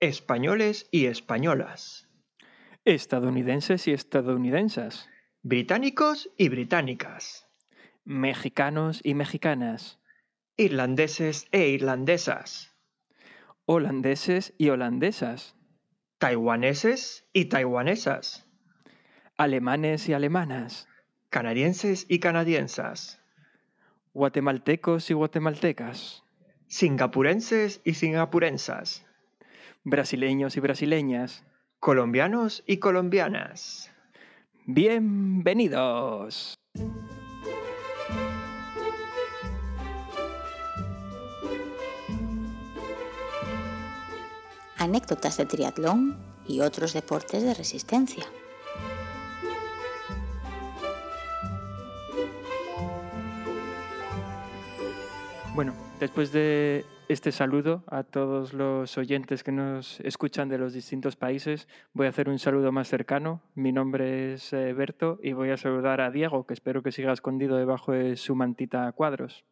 españoles y españolas, estadounidenses y estadounidenses, británicos y británicas, mexicanos y mexicanas, irlandeses e irlandesas, holandeses y holandesas, taiwaneses y taiwanesas, alemanes y alemanas, canadienses y canadiensas, guatemaltecos y guatemaltecas, singapurenses y singapurensas, brasileños y brasileñas. colombianos y colombianas. Bienvenidos. anécdotas de triatlón y otros deportes de resistencia. Bueno, después de este saludo a todos los oyentes que nos escuchan de los distintos países, voy a hacer un saludo más cercano. Mi nombre es eh, Berto y voy a saludar a Diego, que espero que siga escondido debajo de su mantita a cuadros.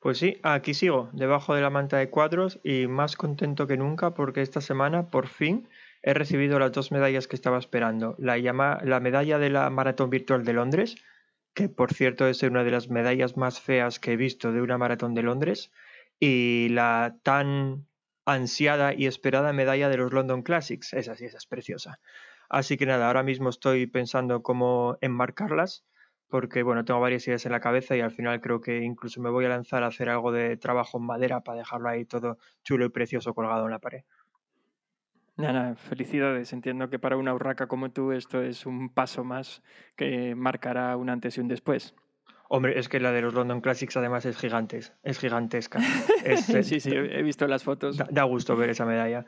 Pues sí, aquí sigo, debajo de la manta de cuadros y más contento que nunca porque esta semana por fin he recibido las dos medallas que estaba esperando. La, llama, la medalla de la Maratón Virtual de Londres, que por cierto es una de las medallas más feas que he visto de una maratón de Londres, y la tan ansiada y esperada medalla de los London Classics. Esa sí, esa es preciosa. Así que nada, ahora mismo estoy pensando cómo enmarcarlas porque bueno, tengo varias ideas en la cabeza y al final creo que incluso me voy a lanzar a hacer algo de trabajo en madera para dejarlo ahí todo chulo y precioso colgado en la pared. Nada, felicidades. Entiendo que para una urraca como tú esto es un paso más que marcará un antes y un después. Hombre, es que la de los London Classics además es gigante, es gigantesca. Es, sí, sí, he visto las fotos. Da, da gusto ver esa medalla.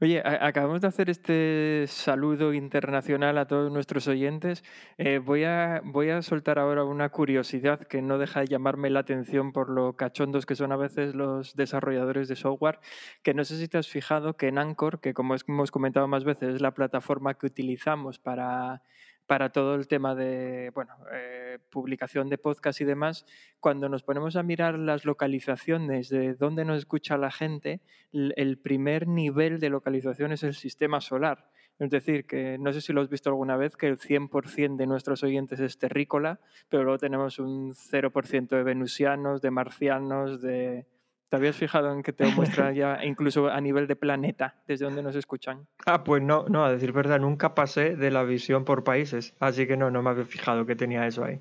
Oye, acabamos de hacer este saludo internacional a todos nuestros oyentes. Eh, voy, a, voy a soltar ahora una curiosidad que no deja de llamarme la atención por lo cachondos que son a veces los desarrolladores de software, que no sé si te has fijado que en Anchor, que como hemos comentado más veces es la plataforma que utilizamos para para todo el tema de bueno, eh, publicación de podcast y demás, cuando nos ponemos a mirar las localizaciones de dónde nos escucha la gente, el primer nivel de localización es el sistema solar. Es decir, que no sé si lo has visto alguna vez, que el 100% de nuestros oyentes es terrícola, pero luego tenemos un 0% de venusianos, de marcianos, de, ¿Te habías fijado en que te muestra ya incluso a nivel de planeta, desde donde nos escuchan? Ah, pues no, no, a decir verdad, nunca pasé de la visión por países, así que no, no me había fijado que tenía eso ahí.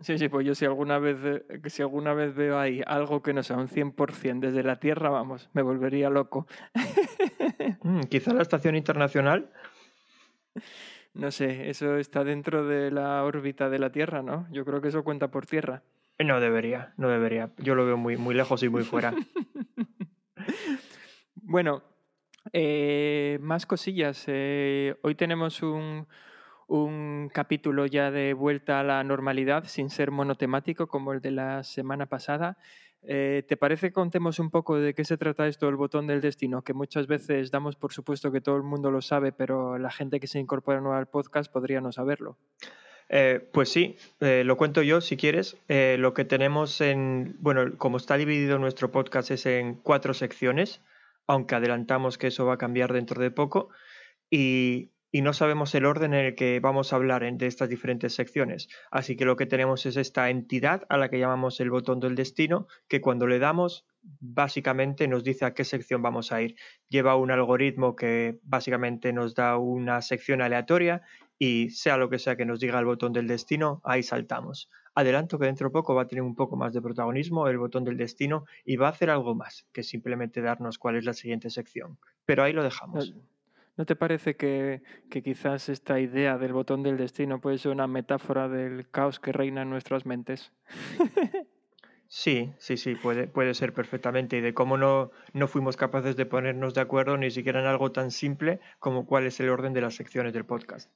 Sí, sí, pues yo si alguna vez, eh, si alguna vez veo ahí algo que no sea un 100% desde la Tierra, vamos, me volvería loco. Mm, quizá la estación internacional. No sé, eso está dentro de la órbita de la Tierra, ¿no? Yo creo que eso cuenta por Tierra. No debería, no debería. Yo lo veo muy, muy lejos y muy fuera. bueno, eh, más cosillas. Eh, hoy tenemos un, un capítulo ya de vuelta a la normalidad, sin ser monotemático como el de la semana pasada. Eh, ¿Te parece que contemos un poco de qué se trata esto del botón del destino? Que muchas veces damos por supuesto que todo el mundo lo sabe, pero la gente que se incorpora nueva al podcast podría no saberlo. Eh, pues sí, eh, lo cuento yo si quieres. Eh, lo que tenemos en, bueno, como está dividido nuestro podcast es en cuatro secciones, aunque adelantamos que eso va a cambiar dentro de poco, y, y no sabemos el orden en el que vamos a hablar de estas diferentes secciones. Así que lo que tenemos es esta entidad a la que llamamos el botón del destino, que cuando le damos básicamente nos dice a qué sección vamos a ir. Lleva un algoritmo que básicamente nos da una sección aleatoria y sea lo que sea que nos diga el botón del destino, ahí saltamos. Adelanto que dentro de poco va a tener un poco más de protagonismo el botón del destino y va a hacer algo más que simplemente darnos cuál es la siguiente sección. Pero ahí lo dejamos. ¿No te parece que, que quizás esta idea del botón del destino puede ser una metáfora del caos que reina en nuestras mentes? Sí, sí, sí, puede, puede ser perfectamente. Y de cómo no, no fuimos capaces de ponernos de acuerdo ni siquiera en algo tan simple como cuál es el orden de las secciones del podcast.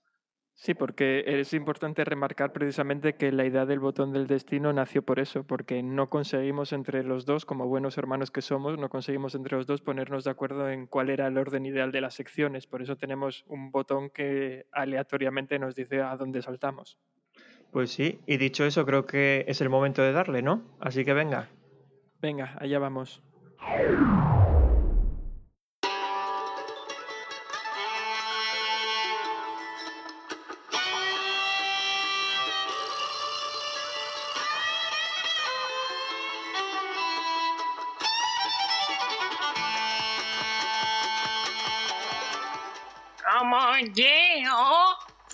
Sí, porque es importante remarcar precisamente que la idea del botón del destino nació por eso, porque no conseguimos entre los dos, como buenos hermanos que somos, no conseguimos entre los dos ponernos de acuerdo en cuál era el orden ideal de las secciones. Por eso tenemos un botón que aleatoriamente nos dice a dónde saltamos. Pues sí, y dicho eso, creo que es el momento de darle, ¿no? Así que venga. Venga, allá vamos.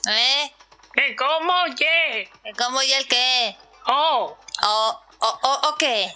¿Eh? que como ye, ¿Cómo y el qué? oh. ¿O, o, o, o qué?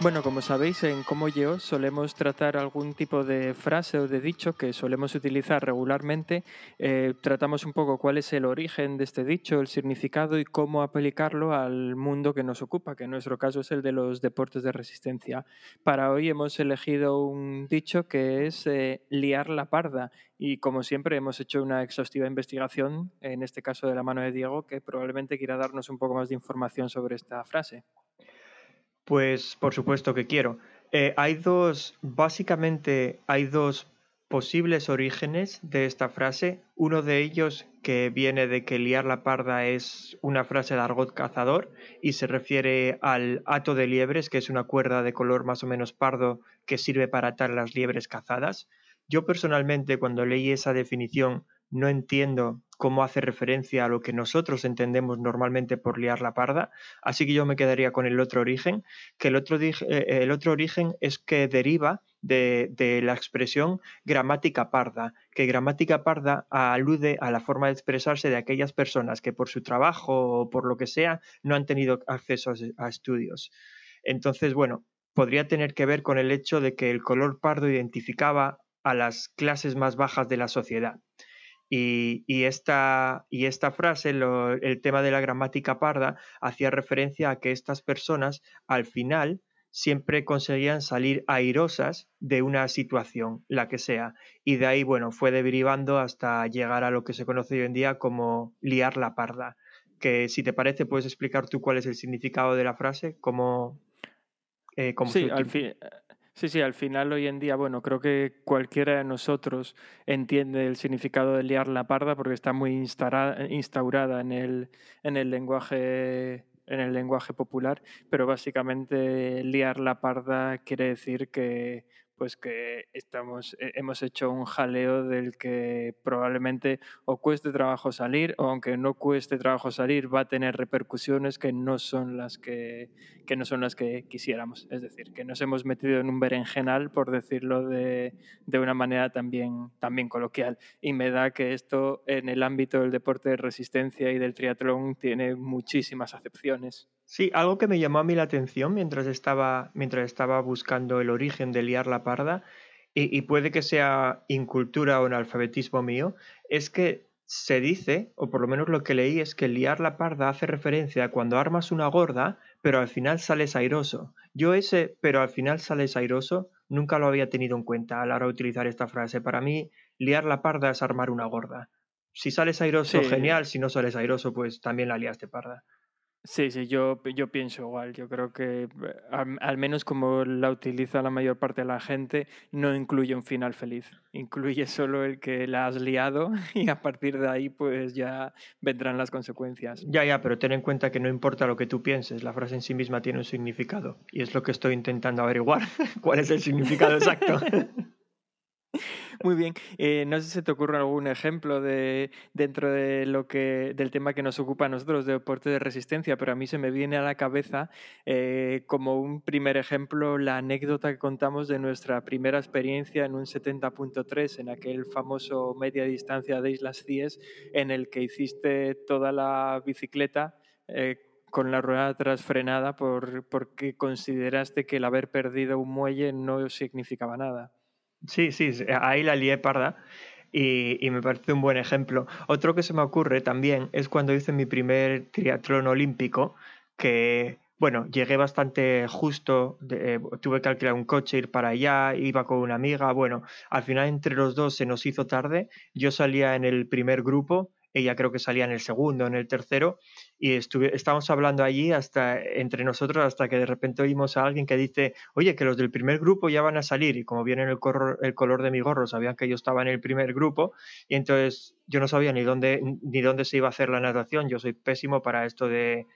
Bueno, como sabéis, en Como Yo solemos tratar algún tipo de frase o de dicho que solemos utilizar regularmente. Eh, tratamos un poco cuál es el origen de este dicho, el significado y cómo aplicarlo al mundo que nos ocupa, que en nuestro caso es el de los deportes de resistencia. Para hoy hemos elegido un dicho que es eh, liar la parda y como siempre hemos hecho una exhaustiva investigación, en este caso de la mano de Diego, que probablemente quiera darnos un poco más de información sobre esta frase. Pues por supuesto que quiero. Eh, hay dos, básicamente hay dos posibles orígenes de esta frase. Uno de ellos que viene de que liar la parda es una frase de argot cazador y se refiere al hato de liebres, que es una cuerda de color más o menos pardo que sirve para atar las liebres cazadas. Yo personalmente cuando leí esa definición no entiendo cómo hace referencia a lo que nosotros entendemos normalmente por liar la parda, así que yo me quedaría con el otro origen, que el otro, dij- eh, el otro origen es que deriva de, de la expresión gramática parda, que gramática parda alude a la forma de expresarse de aquellas personas que por su trabajo o por lo que sea no han tenido acceso a estudios. Entonces, bueno, podría tener que ver con el hecho de que el color pardo identificaba a las clases más bajas de la sociedad. Y, y esta, y esta frase, lo- el tema de la gramática parda, hacía referencia a que estas personas al final siempre conseguían salir airosas de una situación, la que sea. Y de ahí, bueno, fue derivando hasta llegar a lo que se conoce hoy en día como liar la parda. Que si te parece, puedes explicar tú cuál es el significado de la frase, cómo, eh, cómo Sí, al fin, sí, sí, al final hoy en día, bueno, creo que cualquiera de nosotros entiende el significado de liar la parda porque está muy instara- instaurada en el, en el lenguaje en el lenguaje popular, pero básicamente liar la parda quiere decir que pues que estamos eh, hemos hecho un jaleo del que probablemente o cueste trabajo salir o aunque no cueste trabajo salir va a tener repercusiones que no son las que que no son las que quisiéramos. Es decir, que nos hemos metido en un berenjenal, por decirlo de, de una manera también, también coloquial. Y me da que esto en el ámbito del deporte de resistencia y del triatlón tiene muchísimas acepciones. Sí, algo que me llamó a mí la atención mientras estaba, mientras estaba buscando el origen de liar la parda, y, y puede que sea incultura o analfabetismo mío, es que se dice, o por lo menos lo que leí, es que liar la parda hace referencia a cuando armas una gorda, pero al final sales airoso. Yo ese, pero al final sales airoso, nunca lo había tenido en cuenta a la hora de utilizar esta frase. Para mí, liar la parda es armar una gorda. Si sales airoso, Sí. genial. Si no sales airoso, pues también la liaste parda. Sí, sí, yo, yo pienso igual. Yo creo que eh, al, al menos como la utiliza la mayor parte de la gente, no incluye un final feliz. Incluye solo el que la has liado y a partir de ahí pues ya vendrán las consecuencias. Ya, ya, pero ten en cuenta que no importa lo que tú pienses, la frase en sí misma tiene un significado. Y es lo que estoy intentando averiguar. ¿Cuál es el significado exacto? Muy bien. Eh, no sé si te ocurre algún ejemplo de dentro de lo que del tema que nos ocupa a nosotros de deporte de resistencia, pero a mí se me viene a la cabeza eh, como un primer ejemplo la anécdota que contamos de nuestra primera experiencia en un 70.3 en aquel famoso media distancia de Islas Cíes en el que hiciste toda la bicicleta eh, con la rueda atrás frenada por, porque consideraste que el haber perdido un muelle no significaba nada. Sí, sí, ahí la lié parda y, y me parece un buen ejemplo. Otro que se me ocurre también es cuando hice mi primer triatlón olímpico, que, bueno, llegué bastante justo, eh, tuve que alquilar un coche, ir para allá, iba con una amiga, bueno, al final entre los dos se nos hizo tarde, yo salía en el primer grupo, ella creo que salía en el segundo, en el tercero, y estábamos hablando allí hasta entre nosotros hasta que de repente oímos a alguien que dice, oye, que los del primer grupo ya van a salir, y como viene el, corro- el color de mi gorro, sabían que yo estaba en el primer grupo, y entonces yo no sabía ni dónde, ni dónde se iba a hacer la natación, yo soy pésimo para esto de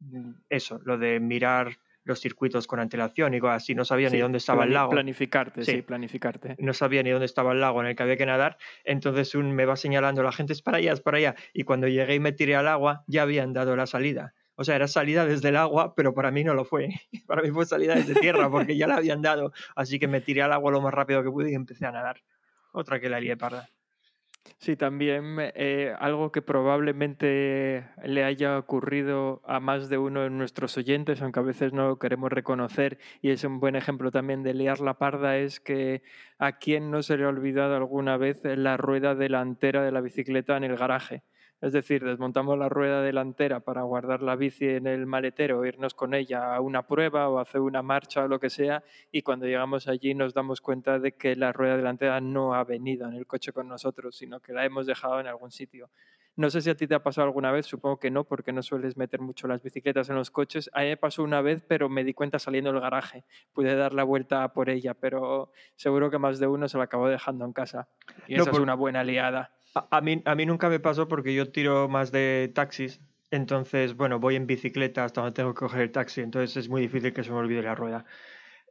mm, eso, lo de mirar los circuitos con antelación y cosas así, no sabía ni dónde estaba el lago Planificarte, sí, Sí. planificarte. no sabía ni dónde estaba el lago en el que había que nadar, entonces un me va señalando la gente es para allá, es para allá, y cuando llegué y me tiré al agua ya habían dado la salida. O sea, era salida desde el agua, pero para mí no lo fue. Para mí fue salida desde tierra porque ya la habían dado. Así que me tiré al agua lo más rápido que pude y empecé a nadar. Otra que la lié parda. Sí, también eh, algo que probablemente le haya ocurrido a más de uno de nuestros oyentes, aunque a veces no lo queremos reconocer, y es un buen ejemplo también de liar la parda, es que a quién no se le ha olvidado alguna vez la rueda delantera de la bicicleta en el garaje. Es decir, desmontamos la rueda delantera para guardar la bici en el maletero, irnos con ella a una prueba o hacer una marcha o lo que sea, y cuando llegamos allí nos damos cuenta de que la rueda delantera no ha venido en el coche con nosotros, sino que la hemos dejado en algún sitio. No sé si a ti te ha pasado alguna vez, supongo que no, porque no sueles meter mucho las bicicletas en los coches. A mí me pasó una vez, pero me di cuenta saliendo del garaje. Pude dar la vuelta por ella, pero seguro que más de uno se la acabó dejando en casa. Y No, esa es una buena liada. A, mí, a mí nunca me pasó porque yo tiro más de taxis. Entonces, bueno, voy en bicicleta hasta donde tengo que coger el taxi. Entonces es muy difícil que se me olvide la rueda.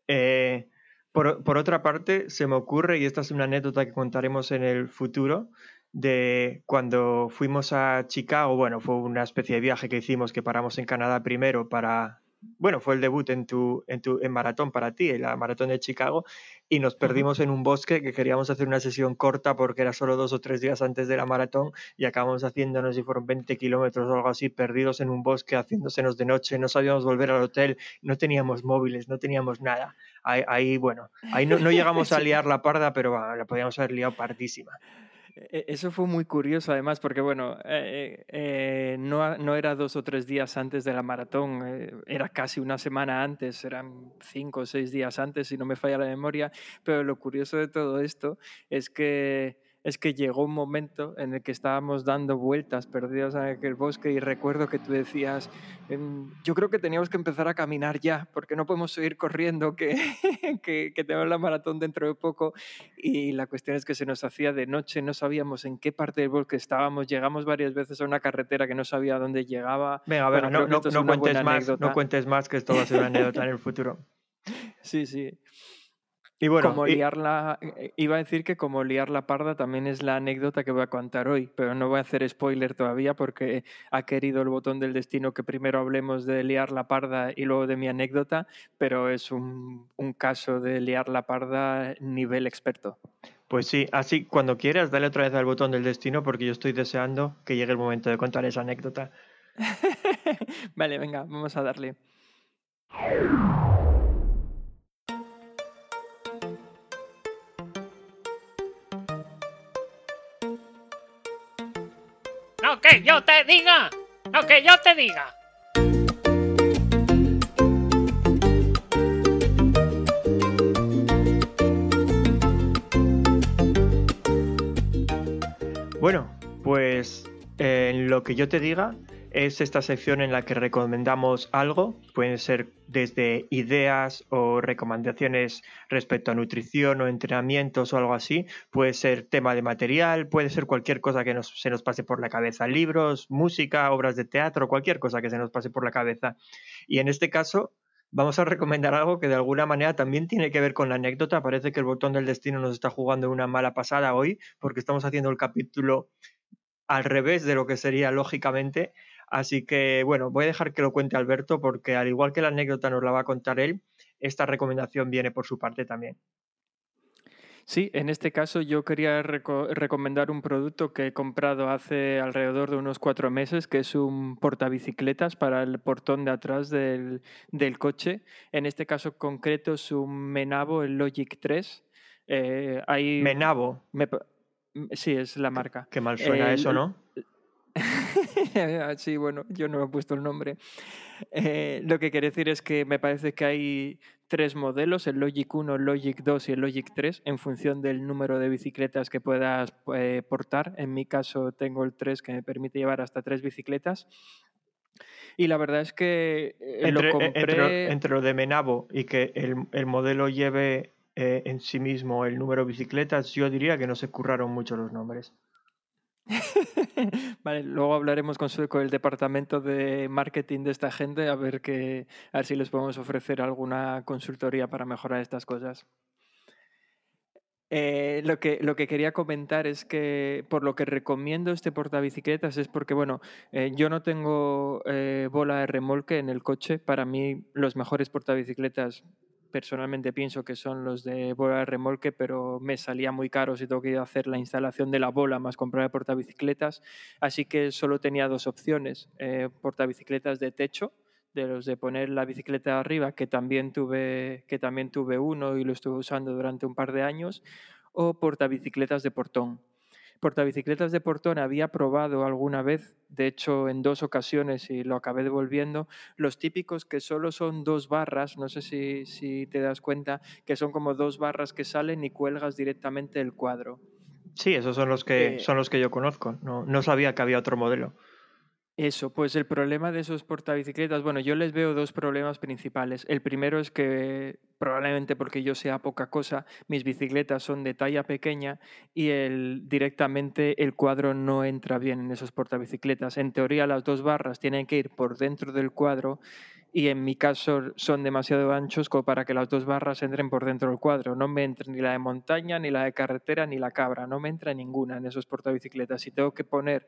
Eh, por, por otra parte, se me ocurre, y esta es una anécdota que contaremos en el futuro, de cuando fuimos a Chicago. Bueno, fue una especie de viaje que hicimos que paramos en Canadá primero para. Bueno, fue el debut en tu, en tu en maratón para ti, en la maratón de Chicago, y nos perdimos en un bosque que queríamos hacer una sesión corta porque era solo dos o tres días antes de la maratón y acabamos haciendo, no sé si fueron 20 kilómetros o algo así, perdidos en un bosque, haciéndosenos de noche, no sabíamos volver al hotel, no teníamos móviles, no teníamos nada. Ahí, ahí, bueno, ahí no, no llegamos a liar la parda, pero va, la podíamos haber liado pardísima. E- Eso fue muy curioso, además, porque bueno, eh, eh, no, a- no era dos o tres días antes de la maratón, eh, era casi una semana antes, eran cinco o seis días antes, si no me falla la memoria. Pero lo curioso de todo esto es que, es que llegó un momento en el que estábamos dando vueltas perdidos en aquel bosque y recuerdo que tú decías, "Em, yo creo que teníamos que empezar a caminar ya, porque no podemos seguir corriendo, que, que, que tenemos la maratón dentro de poco. Y la cuestión es que se nos hacía de noche, no sabíamos en qué parte del bosque estábamos, llegamos varias veces a una carretera que no sabía a dónde llegaba. Venga, venga, creo no, no, cuentes más, no cuentes más, que esto va a ser una anécdota en el futuro. Sí, sí. Y bueno, como y- la, eh, iba a decir que como liar la parda también es la anécdota que voy a contar hoy, pero no voy a hacer spoiler todavía porque ha querido el botón del destino que primero hablemos de liar la parda y luego de mi anécdota, pero es un, un caso de liar la parda nivel experto. Pues sí, así cuando quieras, dale otra vez al botón del destino porque yo estoy deseando que llegue el momento de contar esa anécdota. vale, venga, vamos a darle. No que yo te diga. No que yo te diga. Bueno, pues eh, en lo que yo te diga es esta sección en la que recomendamos algo. Pueden ser desde ideas o recomendaciones respecto a nutrición o entrenamientos o algo así. Puede ser tema de material, puede ser cualquier cosa que nos- se nos pase por la cabeza. Libros, música, obras de teatro, cualquier cosa que se nos pase por la cabeza. Y en este caso vamos a recomendar algo que de alguna manera también tiene que ver con la anécdota. Parece que el botón del destino nos está jugando una mala pasada hoy porque estamos haciendo el capítulo al revés de lo que sería lógicamente. Así que bueno, voy a dejar que lo cuente Alberto porque al igual que la anécdota nos la va a contar él, esta recomendación viene por su parte también. Sí, en este caso yo quería reco- recomendar un producto que he comprado hace alrededor de unos cuatro meses, que es un portabicicletas para el portón de atrás del, del coche. En este caso concreto es un Menavo, el Logic 3. Eh, hay- Menabo, me sí, es la marca. que mal suena eso, ¿no? sí, bueno, yo no he puesto el nombre. Eh, lo que quiere decir es que me parece que hay tres modelos, el Logic 1, el Logic 2 y el Logic 3, en función del número de bicicletas que puedas eh, portar. En mi caso tengo el 3 que me permite llevar hasta tres bicicletas. Y la verdad es que eh, Entre, lo eh, compré... entre entre lo de Menabo y que el, el modelo lleve eh, en sí mismo el número de bicicletas, yo diría que no se curraron mucho los nombres. vale, luego hablaremos con, el departamento de marketing de esta gente a ver, que, a si les podemos ofrecer alguna consultoría para mejorar estas cosas. Eh, lo, que, lo que quería comentar es que por lo que recomiendo este portabicicletas es porque, bueno, eh, yo no tengo eh, bola de remolque en el coche. Para mí los mejores portabicicletas personalmente pienso que son los de bola de remolque, pero me salía muy caro si tengo que hacer la instalación de la bola más comprar el portabicicletas. Así que solo tenía dos opciones, portabicicletas de techo, de los de poner la bicicleta arriba, que también tuve, que también tuve uno y lo estuve usando durante un par de años, o portabicicletas de portón. Portabicicletas de portón había probado alguna vez, de hecho en dos ocasiones y lo acabé devolviendo, los típicos que solo son dos barras, no sé si, si te das cuenta, que son como dos barras que salen y cuelgas directamente el cuadro. Sí, esos son los que, Eh, son los que yo conozco. No, no sabía que había otro modelo. Eso, pues el problema de esos portabicicletas, bueno, yo les veo dos problemas principales. El primero es que probablemente porque yo sea poca cosa, mis bicicletas son de talla pequeña y el, directamente el cuadro no entra bien en esos portabicicletas. En teoría las dos barras tienen que ir por dentro del cuadro y en mi caso son demasiado anchos como para que las dos barras entren por dentro del cuadro. No me entra ni la de montaña, ni la de carretera, ni la cabra. No me entra ninguna en esos portabicicletas. Si tengo que poner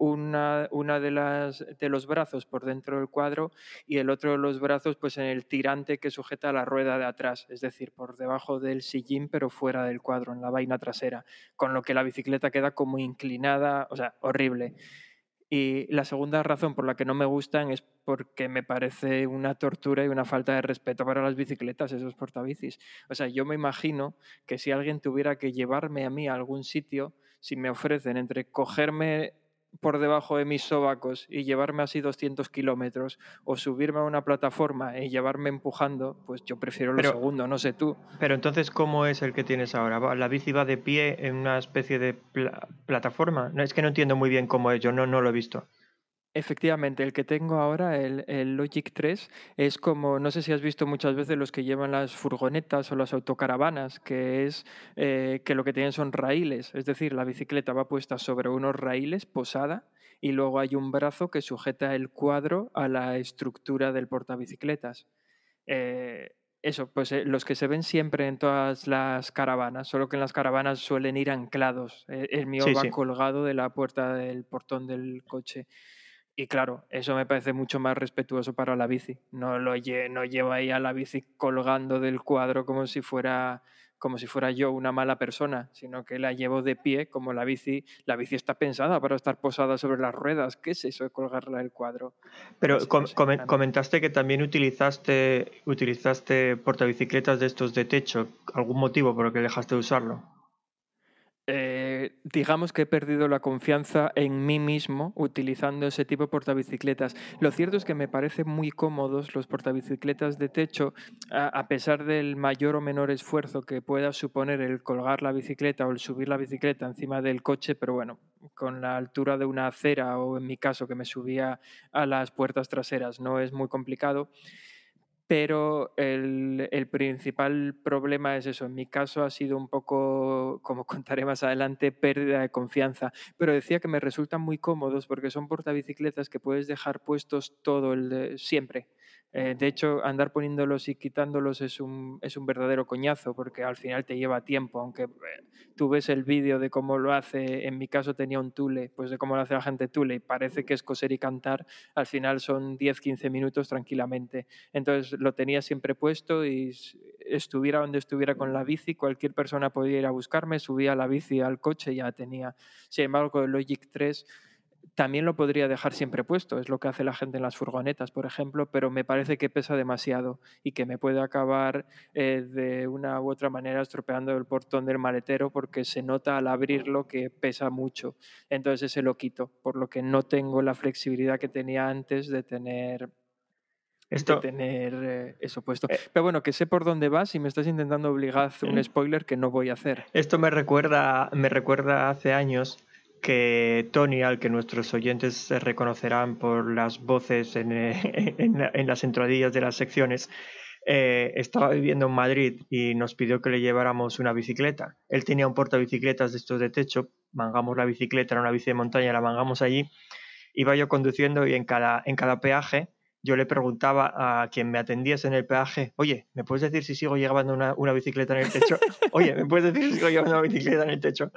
una, una de, las, de los brazos por dentro del cuadro y el otro de los brazos pues en el tirante que sujeta la rueda de atrás, es decir, por debajo del sillín pero fuera del cuadro, en la vaina trasera, con lo que la bicicleta queda como inclinada, o sea, horrible. Y la segunda razón por la que no me gustan es porque me parece una tortura y una falta de respeto para las bicicletas, esos portabicis. O sea, yo me imagino que si alguien tuviera que llevarme a mí a algún sitio, si me ofrecen entre cogerme por debajo de mis sobacos y llevarme así 200 kilómetros o subirme a una plataforma y llevarme empujando, pues yo prefiero lo Pero- segundo, no sé tú. Pero entonces, ¿cómo es el que tienes ahora? ¿Va- ¿La bici va de pie en una especie de pla- plataforma? No, es que no entiendo muy bien cómo es, yo no, no lo he visto. Efectivamente, el que tengo ahora, el, el Logic 3, es como, no sé si has visto muchas veces los que llevan las furgonetas o las autocaravanas, que es eh, que lo que tienen son raíles, es decir, la bicicleta va puesta sobre unos raíles, posada, y luego hay un brazo que sujeta el cuadro a la estructura del portabicicletas. Eh, eso, pues eh, los que se ven siempre en todas las caravanas, solo que en las caravanas suelen ir anclados. El mío Sí, va sí. colgado de la puerta del portón del coche. Y claro, eso me parece mucho más respetuoso para la bici. No lo lle- no llevo ahí a la bici colgando del cuadro como si fuera como si fuera yo una mala persona, sino que la llevo de pie como la bici. La bici está pensada para estar posada sobre las ruedas. ¿Qué es eso de colgarla del cuadro? Pero No sé, com- no sé, comen- a mí- comentaste que también utilizaste, utilizaste portabicicletas de estos de techo. ¿Algún motivo por el que dejaste de usarlo? Eh, digamos que he perdido la confianza en mí mismo utilizando ese tipo de portabicicletas. Lo cierto es que me parecen muy cómodos los portabicicletas de techo, a, a pesar del mayor o menor esfuerzo que pueda suponer el colgar la bicicleta o el subir la bicicleta encima del coche, pero bueno, con la altura de una acera o en mi caso que me subía a las puertas traseras no es muy complicado. Pero el, principal problema es eso. En mi caso ha sido un poco, como contaré más adelante, pérdida de confianza. Pero decía que me resultan muy cómodos porque son portabicicletas que puedes dejar puestos todo el siempre. Eh, de hecho, andar poniéndolos y quitándolos es un, es un verdadero coñazo porque al final te lleva tiempo. Aunque eh, tú ves el vídeo de cómo lo hace, en mi caso tenía un tule, pues de cómo lo hace la gente tule y parece que es coser y cantar, al final son 10-15 minutos tranquilamente. Entonces lo tenía siempre puesto y estuviera donde estuviera con la bici, cualquier persona podía ir a buscarme, subía la bici al coche y ya tenía. Sin embargo, con el Logic 3 también lo podría dejar siempre puesto, es lo que hace la gente en las furgonetas, por ejemplo, pero me parece que pesa demasiado y que me puede acabar eh, de una u otra manera estropeando el portón del maletero porque se nota al abrirlo que pesa mucho. Entonces ese lo quito, por lo que no tengo la flexibilidad que tenía antes de tener Esto, de tener eh, eso puesto. Eh. Pero bueno, que sé por dónde vas y me estás intentando obligar a hacer un spoiler que no voy a hacer. esto me recuerda, me recuerda hace años que Tony, al que nuestros oyentes se reconocerán por las voces en, en la- en las entradillas de las secciones, eh, estaba viviendo en Madrid y nos pidió que le lleváramos una bicicleta. Él tenía un portabicicletas de estos de techo, mangamos la bicicleta, era una bici de montaña, la mangamos allí, iba yo conduciendo y en cada, en cada peaje yo le preguntaba a quien me atendiese en el peaje, oye, ¿me puedes decir si sigo llevando una, una bicicleta en el techo? Oye, ¿me puedes decir si sigo llevando una bicicleta en el techo?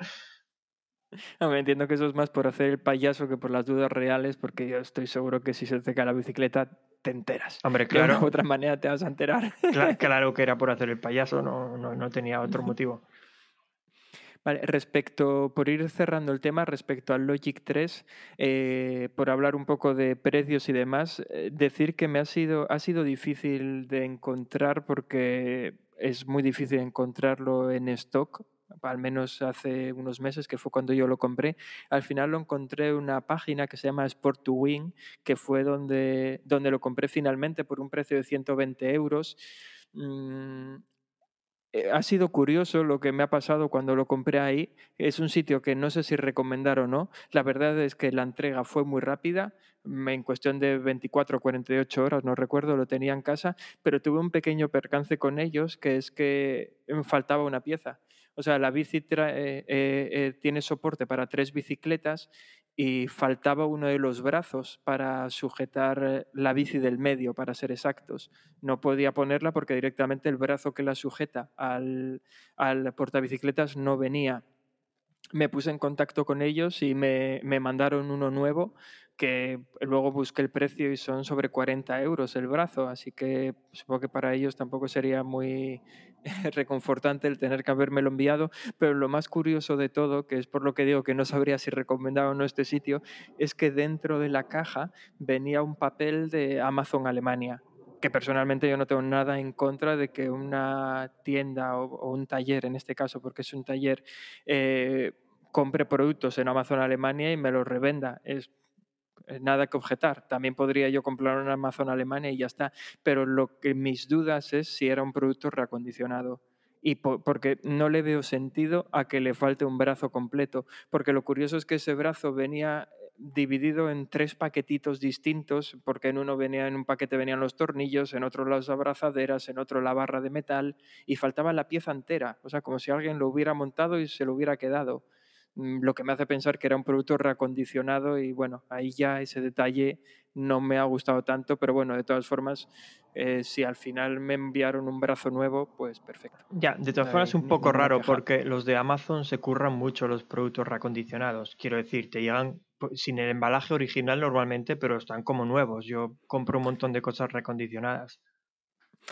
Entiendo que eso es más por hacer el payaso que por las dudas reales, porque yo estoy seguro que si se te cae la bicicleta te enteras. Hombre, De una claro, u otra manera te vas a enterar. cla- claro que era por hacer el payaso, no, no, no tenía otro motivo. Vale, respecto, por ir cerrando el tema, respecto al Logic 3, eh, por hablar un poco de precios y demás, eh, decir que me ha sido, ha sido difícil de encontrar porque es muy difícil encontrarlo en stock, al menos hace unos meses, que fue cuando yo lo compré. Al final lo encontré en una página que se llama Sport to Win, que fue donde, donde lo compré finalmente por un precio de 120 euros. Mm, eh, ha sido curioso lo que me ha pasado cuando lo compré ahí. Es un sitio que no sé si recomendar o no. La verdad es que la entrega fue muy rápida. En cuestión de 24 o 48 horas, no recuerdo, lo tenía en casa, pero tuve un pequeño percance con ellos, que es que me faltaba una pieza. O sea, la bici eh, eh, eh, tiene soporte para tres bicicletas y faltaba uno de los brazos para sujetar la bici del medio, para ser exactos no podía ponerla porque directamente el brazo que la sujeta al, al portabicicletas no venía. Me puse en contacto con ellos y me, me mandaron uno nuevo que luego busqué el precio y son sobre 40 euros el brazo, así que supongo que para ellos tampoco sería muy reconfortante el tener que habérmelo enviado, pero lo más curioso de todo, que es por lo que digo que no sabría si recomendaba o no este sitio, es que dentro de la caja venía un papel de Amazon Alemania, que personalmente yo no tengo nada en contra de que una tienda o, un taller, en este caso, porque es un taller, eh, compre productos en Amazon Alemania y me los revenda. Es eh, nada que objetar. También podría yo comprar en Amazon Alemania y ya está. Pero lo que mis dudas es si era un producto reacondicionado. Y po- porque no le veo sentido a que le falte un brazo completo. Porque lo curioso es que ese brazo venía dividido en tres paquetitos distintos, porque en uno venía, en un paquete venían los tornillos, en otro las abrazaderas, en otro la barra de metal, y faltaba la pieza entera. O sea, como si alguien lo hubiera montado y se lo hubiera quedado. Mm, Lo que me hace pensar que era un producto reacondicionado y bueno, ahí ya ese detalle no me ha gustado tanto, pero bueno, de todas formas, eh, si al final me enviaron un brazo nuevo, pues perfecto. Ya, de todas formas es un poco raro porque los de Amazon se curran mucho los productos reacondicionados. Quiero decir, te llegan sin el embalaje original normalmente, pero están como nuevos. Yo compro un montón de cosas reacondicionadas.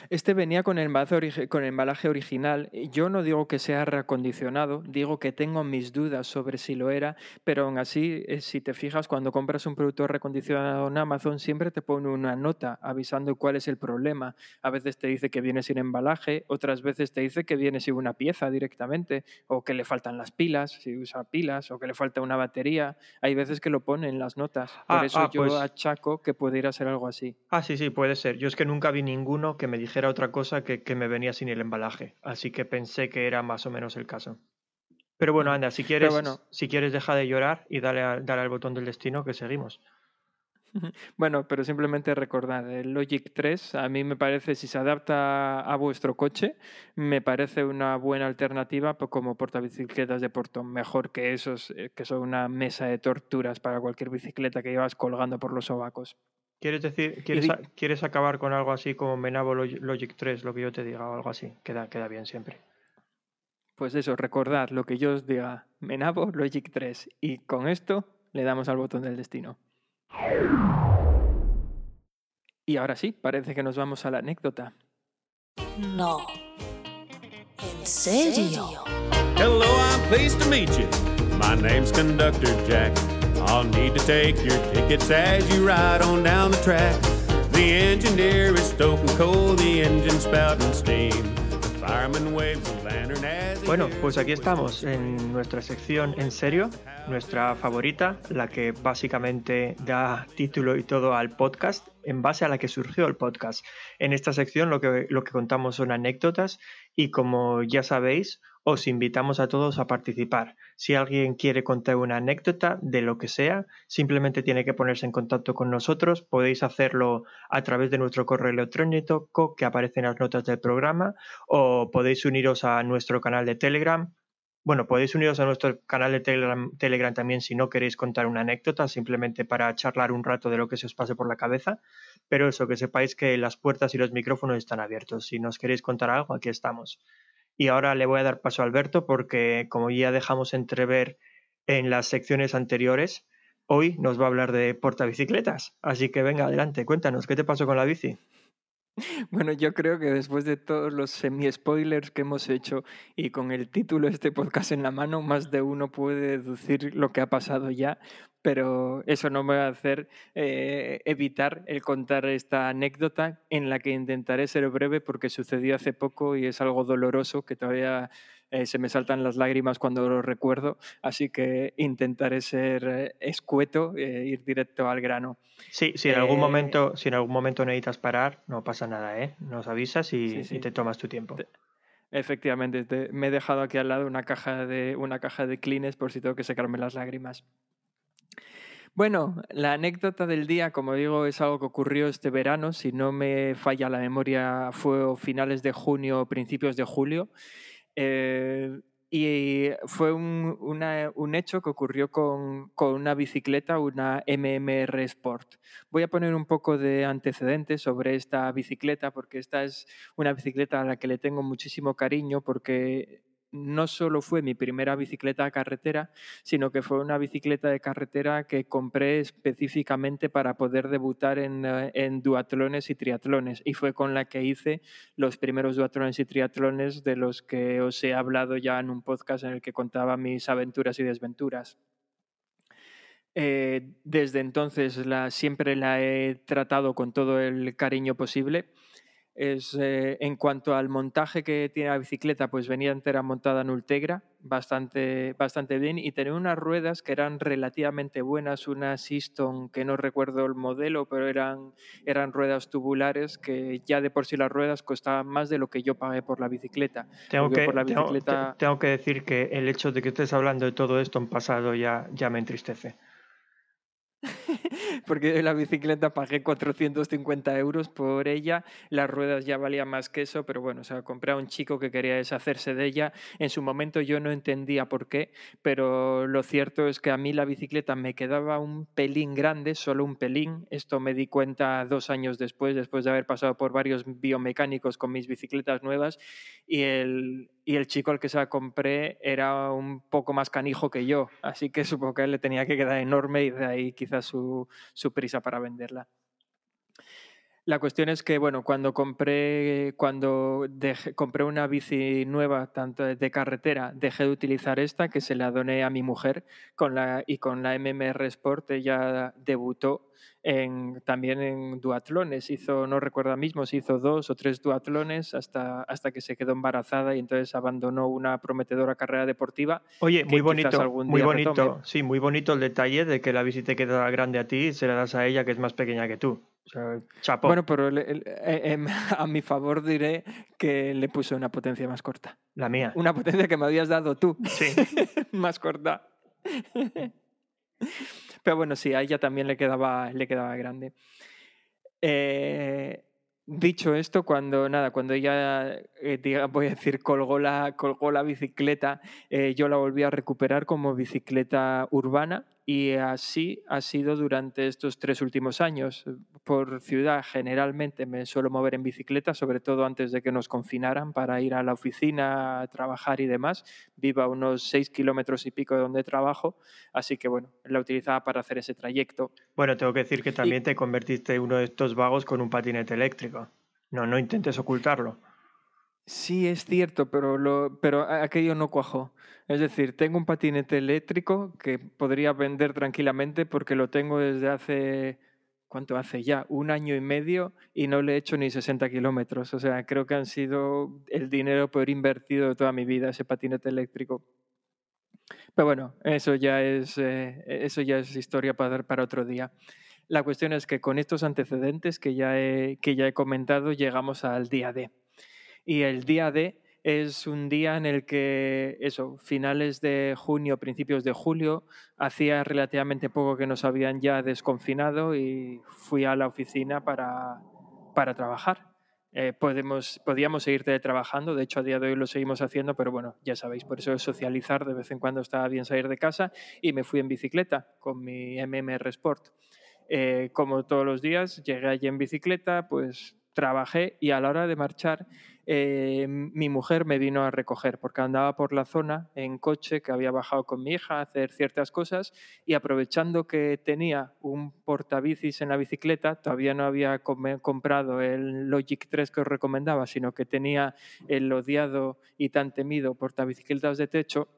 Este venía con el, embalaje origi- con el embalaje original. Yo no digo que sea reacondicionado, digo que tengo mis dudas sobre si lo era, pero aún así, eh, si te fijas, cuando compras un producto reacondicionado en Amazon, siempre te pone una nota avisando cuál es el problema. A veces te dice que viene sin embalaje, otras veces te dice que viene sin una pieza directamente, o que le faltan las pilas, si usa pilas, o que le falta una batería. Hay veces que lo pone en las notas. Por Ah, eso ah, yo pues- achaco que pudiera ser algo así. Ah, sí, sí, puede ser. Yo es que nunca vi ninguno que me dijera otra cosa que, que me venía sin el embalaje. Así que pensé que era más o menos el caso. Pero bueno, anda, si quieres, bueno. si quieres deja de llorar y dale, a- dale al botón del destino que seguimos. Bueno, pero simplemente recordad, el Logic 3 a mí me parece, si se adapta a vuestro coche, me parece una buena alternativa po- como portabicicletas de portón, mejor que esos eh, que son una mesa de torturas para cualquier bicicleta que llevas colgando por los sobacos. ¿Quieres decir, quieres, di- a- quieres acabar con algo así como Menavo Log- Logic 3, lo que yo te diga o algo así? Queda, queda bien siempre. Pues eso, recordad lo que yo os diga, Menavo Logic 3 y con esto le damos al botón del destino. Y ahora sí, parece que nos vamos a la anécdota. No. ¿En serio? Hello, I'm pleased to meet you. My name's Conductor Jack. I'll need to take your tickets as you ride on down the track. The engineer is stoking coal, the engine spouting steam. The fireman waves a lantern as Bueno, pues the aquí estamos en nuestra sección En serio, nuestra favorita, la que básicamente da título y todo al podcast, en base a la que surgió el podcast. En esta sección lo que, lo que contamos son anécdotas y como ya sabéis, os invitamos a todos a participar. Si alguien quiere contar una anécdota de lo que sea, simplemente tiene que ponerse en contacto con nosotros. Podéis hacerlo a través de nuestro correo electrónico que aparece en las notas del programa o podéis uniros a nuestro canal de Telegram Bueno, podéis uniros a nuestro canal de Telegram, Telegram también si no queréis contar una anécdota, simplemente para charlar un rato de lo que se os pase por la cabeza. Pero eso, que sepáis que las puertas y los micrófonos están abiertos. Si nos queréis contar algo, aquí estamos. Y ahora le voy a dar paso a Alberto porque, como ya dejamos entrever en las secciones anteriores, hoy nos va a hablar de portabicicletas. Así que venga, adelante, cuéntanos, ¿qué te pasó con la bici? Bueno, yo creo que después de todos los semi-spoilers que hemos hecho y con el título de este podcast en la mano, más de uno puede deducir lo que ha pasado ya, pero eso no me va a hacer eh, evitar el contar esta anécdota en la que intentaré ser breve porque sucedió hace poco y es algo doloroso que todavía eh, se me saltan las lágrimas cuando lo recuerdo, así que intentaré ser eh, escueto e ir directo al grano. Sí, si en algún momento, si en algún momento necesitas parar, no pasa nada, ¿eh? Nos avisas y, Sí, sí. y te tomas tu tiempo. Te- Efectivamente, te- me he dejado aquí al lado una caja de una caja de Kleenex por si tengo que secarme las lágrimas. Bueno, la anécdota del día, como digo, es algo que ocurrió este verano. Si no me falla la memoria, fue a finales de junio o principios de julio. Eh, y fue un, un hecho que ocurrió con, con una bicicleta, una MMR Sport. Voy a poner un poco de antecedentes sobre esta bicicleta, porque esta es una bicicleta a la que le tengo muchísimo cariño, porque no solo fue mi primera bicicleta de carretera, sino que fue una bicicleta de carretera que compré específicamente para poder debutar en, eh, en duatlones y triatlones. Y fue con la que hice los primeros duatlones y triatlones de los que os he hablado ya en un podcast en el que contaba mis aventuras y desventuras. Eh, desde entonces la, siempre la he tratado con todo el cariño posible. Es, eh, en cuanto al montaje que tiene la bicicleta, pues venía entera montada en Ultegra, bastante, bastante bien, y tenía unas ruedas que eran relativamente buenas, unas Easton, que no recuerdo el modelo, pero eran, eran ruedas tubulares que ya de por sí las ruedas costaban más de lo que yo pagué por la bicicleta. Tengo que, por la tengo- bicicleta... tengo que decir que el hecho de que estés hablando de todo esto en pasado ya, ya me entristece. porque la bicicleta pagué 450 euros por ella, las ruedas ya valían más que eso, pero bueno, o sea, compré a un chico que quería deshacerse de ella. En su momento yo no entendía por qué, pero lo cierto es que a mí la bicicleta me quedaba un pelín grande, solo un pelín. Esto me di cuenta dos años después, después de haber pasado por varios biomecánicos con mis bicicletas nuevas, y el, y el chico al que se la compré era un poco más canijo que yo, así que supongo que a él le tenía que quedar enorme y de ahí quizás su, su prisa para venderla. La cuestión es que, bueno, cuando compré, cuando compré una bici nueva, tanto de carretera, dejé de utilizar esta, que se la doné a mi mujer, con la, y con la MMR Sport ella debutó en, también en duatlones. Hizo, no recuerdo mismo, si hizo dos o tres duatlones hasta, hasta que se quedó embarazada y entonces abandonó una prometedora carrera deportiva. Oye, que muy bonito, muy bonito, retome. sí, muy bonito el detalle de que la bici te queda grande a ti y se la das a ella que es más pequeña que tú. O sea, chapo. Bueno, pero le- el- eh, em, a mi favor diré que le puse una potencia más corta. la mía. Una potencia que me habías dado tú, Sí. más corta. Pero bueno, sí, a ella también le quedaba, le quedaba grande. Eh, dicho esto, cuando nada, cuando ella, eh, voy a decir, colgó la, colgó la bicicleta, eh, yo la volví a recuperar como bicicleta urbana y así ha sido durante estos tres últimos años. Por ciudad generalmente me suelo mover en bicicleta, sobre todo antes de que nos confinaran para ir a la oficina, a trabajar y demás. Vivo a unos seis kilómetros y pico de donde trabajo, así que bueno, la utilizaba para hacer ese trayecto. Bueno, tengo que decir que también te convertiste en uno de estos vagos con un patinete eléctrico. No, no intentes ocultarlo. Sí, es cierto, pero, lo, pero aquello no cuajó. Es decir, tengo un patinete eléctrico que podría vender tranquilamente porque lo tengo desde hace, ¿cuánto hace ya? Un año y medio y no le he hecho ni 60 kilómetros. O sea, creo que han sido el dinero peor invertido de toda mi vida, ese patinete eléctrico. Pero bueno, eso ya es, eh, eso ya es historia para, para otro día. La cuestión es que con estos antecedentes que ya he, que ya he comentado, llegamos al día D. Y el día D es un día en el que, eso, finales de junio, principios de julio, hacía relativamente poco que nos habían ya desconfinado y fui a la oficina para, para trabajar. Eh, podemos, podíamos seguir teletrabajando, de hecho a día de hoy lo seguimos haciendo, pero bueno, ya sabéis, por eso socializar de vez en cuando estaba bien salir de casa y me fui en bicicleta con mi MMR Sport. Eh, como todos los días, llegué allí en bicicleta, pues trabajé y a la hora de marchar eh, mi mujer me vino a recoger porque andaba por la zona en coche que había bajado con mi hija a hacer ciertas cosas y aprovechando que tenía un portabicis en la bicicleta, todavía no había comprado el Logic 3 que os recomendaba, sino que tenía el odiado y tan temido portabicicletas de techo,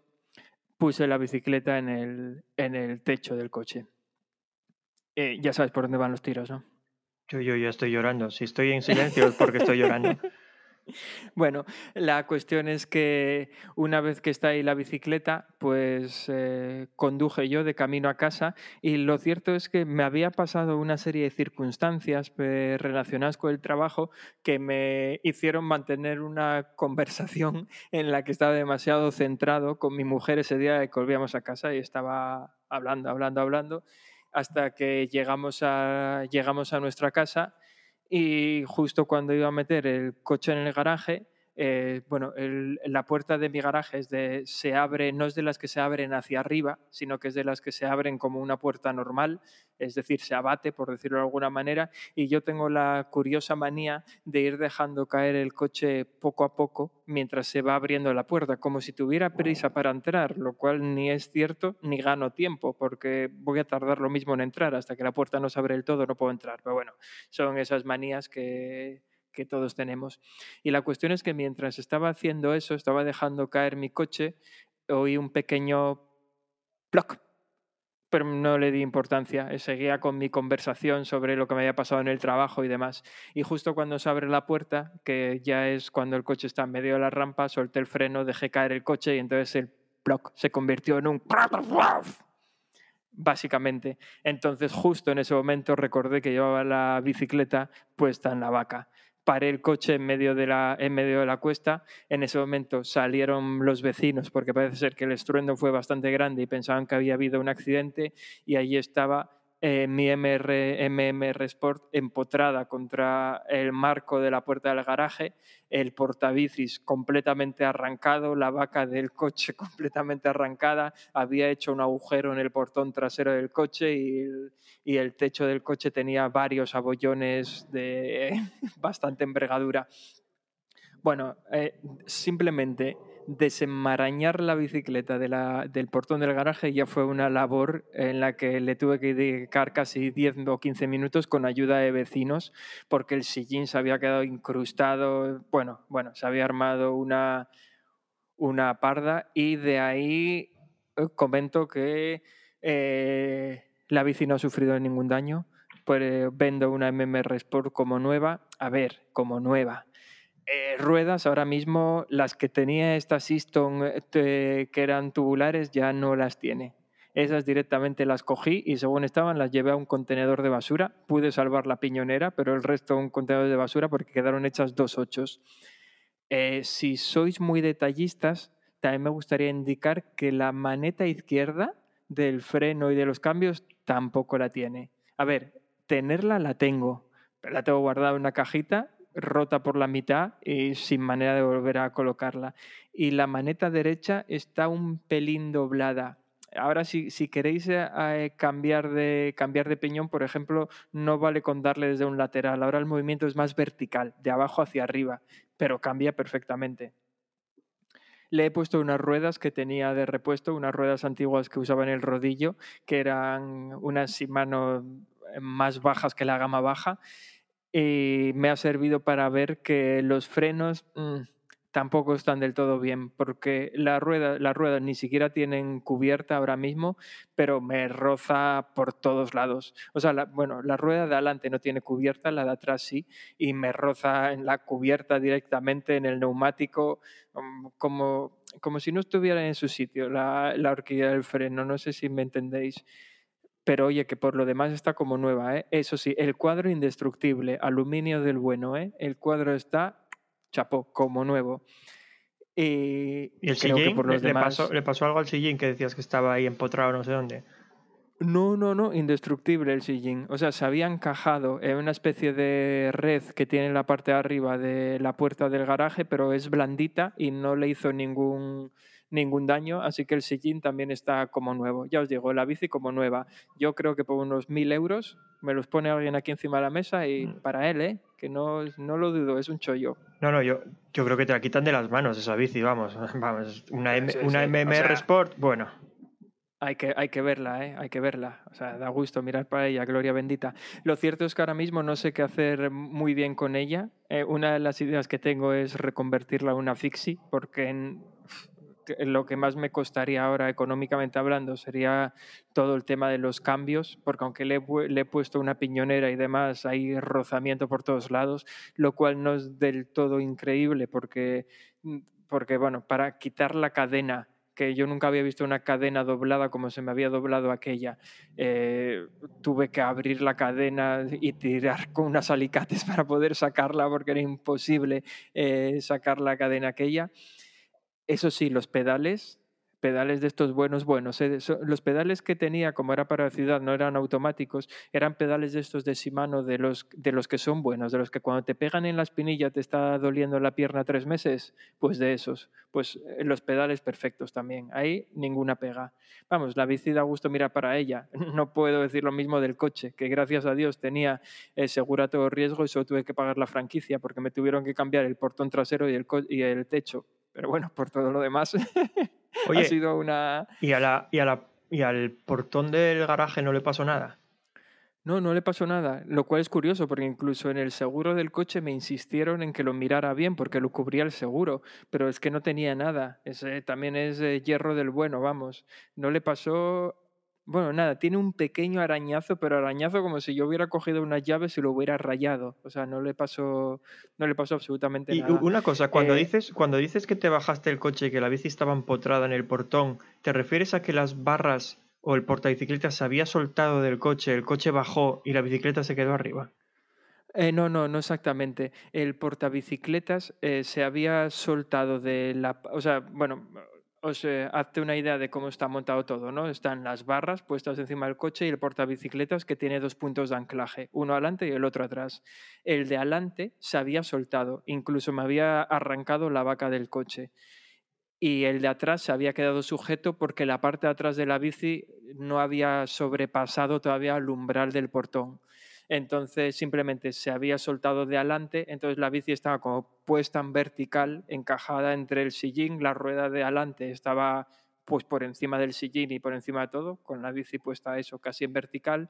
puse la bicicleta en el, en el techo del coche. Eh, ya sabes por dónde van los tiros, ¿no? Yo, yo ya estoy llorando. Si estoy en silencio es porque estoy llorando. Bueno, la cuestión es que una vez que está ahí la bicicleta, pues eh, conduje yo de camino a casa y lo cierto es que me había pasado una serie de circunstancias eh, relacionadas con el trabajo que me hicieron mantener una conversación en la que estaba demasiado centrado con mi mujer ese día que volvíamos a casa y estaba hablando, hablando, hablando, hasta que llegamos a, llegamos a nuestra casa y justo cuando iba a meter el coche en el garaje, eh, bueno, la puerta de mi garaje es de, se abre, no es de las que se abren hacia arriba, sino que es de las que se abren como una puerta normal, es decir, se abate, por decirlo de alguna manera, y yo tengo la curiosa manía de ir dejando caer el coche poco a poco mientras se va abriendo la puerta, como si tuviera prisa para entrar, lo cual ni es cierto ni gano tiempo, porque voy a tardar lo mismo en entrar, hasta que la puerta no se abre del todo no puedo entrar, pero bueno, son esas manías que que todos tenemos. Y la cuestión es que mientras estaba haciendo eso, estaba dejando caer mi coche, oí un pequeño ploc, pero no le di importancia. Eh, seguía con mi conversación sobre lo que me había pasado en el trabajo y demás. Y justo cuando se abre la puerta, que ya es cuando el coche está en medio de la rampa, solté el freno, dejé caer el coche y entonces el ploc se convirtió en un básicamente. Entonces, justo en ese momento recordé que llevaba la bicicleta puesta en la vaca paré el coche en medio, de la, en medio de la cuesta. En ese momento salieron los vecinos porque parece ser que el estruendo fue bastante grande y pensaban que había habido un accidente y allí estaba eh, mi MR, MMR Sport empotrada contra el marco de la puerta del garaje, el portabicis completamente arrancado, la vaca del coche completamente arrancada, había hecho un agujero en el portón trasero del coche y el, y el techo del coche tenía varios abollones de bastante envergadura. Bueno, eh, simplemente desenmarañar la bicicleta del portón del garaje ya fue una labor en la que le tuve que dedicar casi 10 o 15 minutos con ayuda de vecinos porque el sillín se había quedado incrustado, bueno, bueno, se había armado una, una parda y de ahí eh, comento que eh, la bici no ha sufrido ningún daño, pues vendo una MMR Sport como nueva, a ver, como nueva eh, ruedas ahora mismo, las que tenía esta Siston eh, que eran tubulares ya no las tiene. Esas directamente las cogí y según estaban las llevé a un contenedor de basura. Pude salvar la piñonera, pero el resto un contenedor de basura porque quedaron hechas dos ochos. Eh, si sois muy detallistas, también me gustaría indicar que la maneta izquierda del freno y de los cambios tampoco la tiene. A ver, tenerla la tengo, pero la tengo guardada en una cajita rota por la mitad y sin manera de volver a colocarla. Y la maneta derecha está un pelín doblada. Ahora, si, si queréis eh, eh, cambiar, de, cambiar de piñón, por ejemplo, no vale con darle desde un lateral. Ahora el movimiento es más vertical, de abajo hacia arriba, pero cambia perfectamente. Le he puesto unas ruedas que tenía de repuesto, unas ruedas antiguas que usaba en el rodillo, que eran unas sin mano más bajas que la gama baja y me ha servido para ver que los frenos mm, tampoco están del todo bien, porque la rueda, las ruedas ni siquiera tienen cubierta ahora mismo, pero me roza por todos lados. O sea, bueno, la rueda de adelante no tiene cubierta, la de atrás sí, y me roza en la cubierta directamente en el neumático, mm, como, como si no estuviera en su sitio la, la horquilla del freno. No sé si me entendéis pero oye, que por lo demás está como nueva, ¿eh? Eso sí, el cuadro indestructible, aluminio del bueno, ¿eh? El cuadro está, chapó, como nuevo. Y, el sillín? ¿Le, pasó, ¿Le, pasó, algo al sillín que decías que estaba ahí empotrado no sé dónde? No, no, no, indestructible el sillín. O sea, se había encajado en una especie de red que tiene en la parte de arriba de la puerta del garaje, pero es blandita y no le hizo ningún, ningún daño, así que el sillín también está como nuevo. Ya os digo, la bici como nueva. Yo creo que por unos mil euros me los pone alguien aquí encima de la mesa y Mm. para él, ¿eh? Que no, no lo dudo, es un chollo. No, no, yo, yo creo que te la quitan de las manos esa bici, vamos. vamos una, M- Sí, una sí, o MMR sea- Sport, bueno. Hay que, hay que verla, ¿eh? Hay que verla. O sea, da gusto mirar para ella, gloria bendita. Lo cierto es que ahora mismo no sé qué hacer muy bien con ella. Eh, una de las ideas que tengo es reconvertirla a una fixie, porque en- lo que más me costaría ahora económicamente hablando sería todo el tema de los cambios, porque aunque le le he puesto una piñonera y demás, hay rozamiento por todos lados, lo cual no es del todo increíble, porque, porque bueno, para quitar la cadena que yo nunca había visto una cadena doblada como se me había doblado aquella. Eh, tuve que abrir la cadena y tirar con unas alicates para poder sacarla porque era imposible eh, sacar la cadena aquella. Eso sí, los pedales, pedales de estos buenos, buenos. eh, so- Los pedales que tenía, como era para ciudad, no eran automáticos, eran pedales de estos de Shimano, de los, de los que son buenos, de los que cuando te pegan en la espinilla te está doliendo la pierna tres meses, pues de esos. Pues eh, los pedales perfectos también. Ahí ninguna pega. Vamos, la bici da gusto mirar para ella. No puedo decir lo mismo del coche, que gracias a Dios tenía eh, segura todo riesgo y solo tuve que pagar la franquicia porque me tuvieron que cambiar el portón trasero y el, y el techo. Pero bueno, por todo lo demás ha Oye, sido una... y, a la, y, a la, y al portón del garaje no le pasó nada. No, no le pasó nada, lo cual es curioso porque incluso en el seguro del coche me insistieron en que lo mirara bien porque lo cubría el seguro, pero es que no tenía nada. Ese también es hierro del bueno, vamos. No le pasó... Bueno, nada, tiene un pequeño arañazo, pero arañazo como si yo hubiera cogido unas llaves y lo hubiera rayado. O sea, no le pasó, no le pasó absolutamente Y nada. una cosa, cuando, Eh, dices, cuando dices que te bajaste el coche y que la bici estaba empotrada en el portón, ¿te refieres a que las barras o el portabicicletas se había soltado del coche, el coche bajó y la bicicleta se quedó arriba? Eh, no, no, no exactamente. El portabicicletas eh, se había soltado de la... O sea, bueno, os eh, hazte una idea de cómo está montado todo, ¿no? Están las barras puestas encima del coche y el portabicicletas que tiene dos puntos de anclaje, uno adelante y el otro atrás. El de adelante se había soltado, incluso me había arrancado la vaca del coche. Y el de atrás se había quedado sujeto porque la parte de atrás de la bici no había sobrepasado todavía el umbral del portón. Entonces simplemente se había soltado de adelante, entonces la bici estaba como puesta en vertical, encajada entre el sillín, la rueda de adelante estaba pues por encima del sillín y por encima de todo, con la bici puesta eso casi en vertical.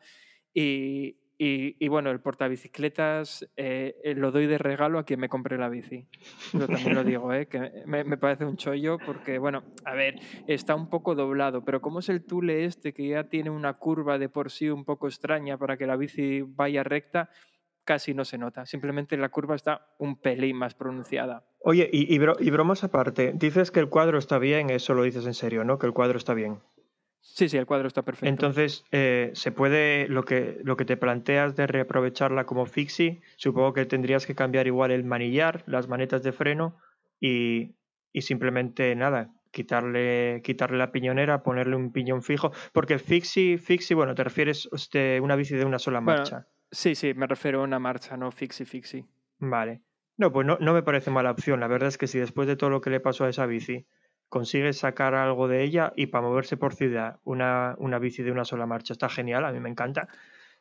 Y, y- bueno, el portabicicletas eh, eh, lo doy de regalo a quien me compre la bici. Yo también lo digo, ¿eh? que me, me parece un chollo porque, bueno, a ver, está un poco doblado, pero como es el tule este que ya tiene una curva de por sí un poco extraña para que la bici vaya recta, casi no se nota. Simplemente la curva está un pelín más pronunciada. Oye, y, y, bro- y bromas aparte, dices que el cuadro está bien, eso lo dices en serio, ¿no? Que el cuadro está bien. Sí, sí, el cuadro está perfecto. Entonces, eh, se puede, lo que, lo que te planteas de reaprovecharla como fixie, supongo que tendrías que cambiar igual el manillar, las manetas de freno y, y simplemente nada, quitarle, quitarle la piñonera, ponerle un piñón fijo, porque fixie, fixie, bueno, te refieres a una bici de una sola Bueno, marcha. Sí, sí, me refiero a una marcha, no fixie fixie. Vale. No, pues no, no me parece mala opción. La verdad es que si después de todo lo que le pasó a esa bici consigues sacar algo de ella y para moverse por ciudad una, una bici de una sola marcha está genial, a mí me encanta,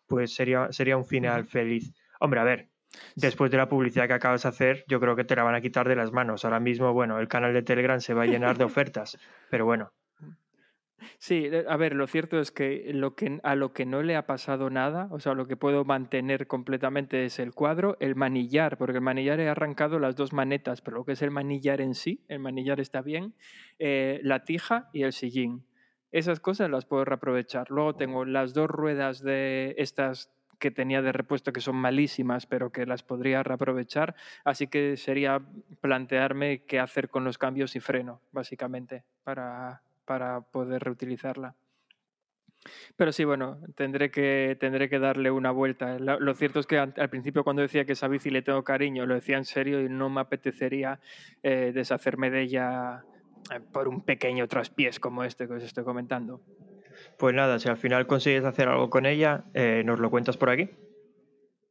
pues sería, sería un final feliz. Hombre, a ver, después de la publicidad que acabas de hacer, yo creo que te la van a quitar de las manos. Ahora mismo, bueno, el canal de Telegram se va a llenar de ofertas, pero bueno. Sí, eh, a ver, lo cierto es que, lo que a lo que no le ha pasado nada, o sea, lo que puedo mantener completamente es el cuadro, el manillar, porque el manillar he arrancado las dos manetas, pero lo que es el manillar en sí, el manillar está bien, eh, la tija y el sillín. Esas cosas las puedo reaprovechar. Luego tengo las dos ruedas de estas que tenía de repuesto que son malísimas, pero que las podría reaprovechar. Así que sería plantearme qué hacer con los cambios y freno, básicamente, para, para poder reutilizarla. Pero sí, bueno, tendré que, tendré que darle una vuelta. Lo, lo cierto es que al principio cuando decía que esa bici le tengo cariño, lo decía en serio y no me apetecería eh, deshacerme de ella eh, por un pequeño traspiés como este que os estoy comentando. Pues nada, si al final consigues hacer algo con ella, eh, nos lo cuentas por aquí.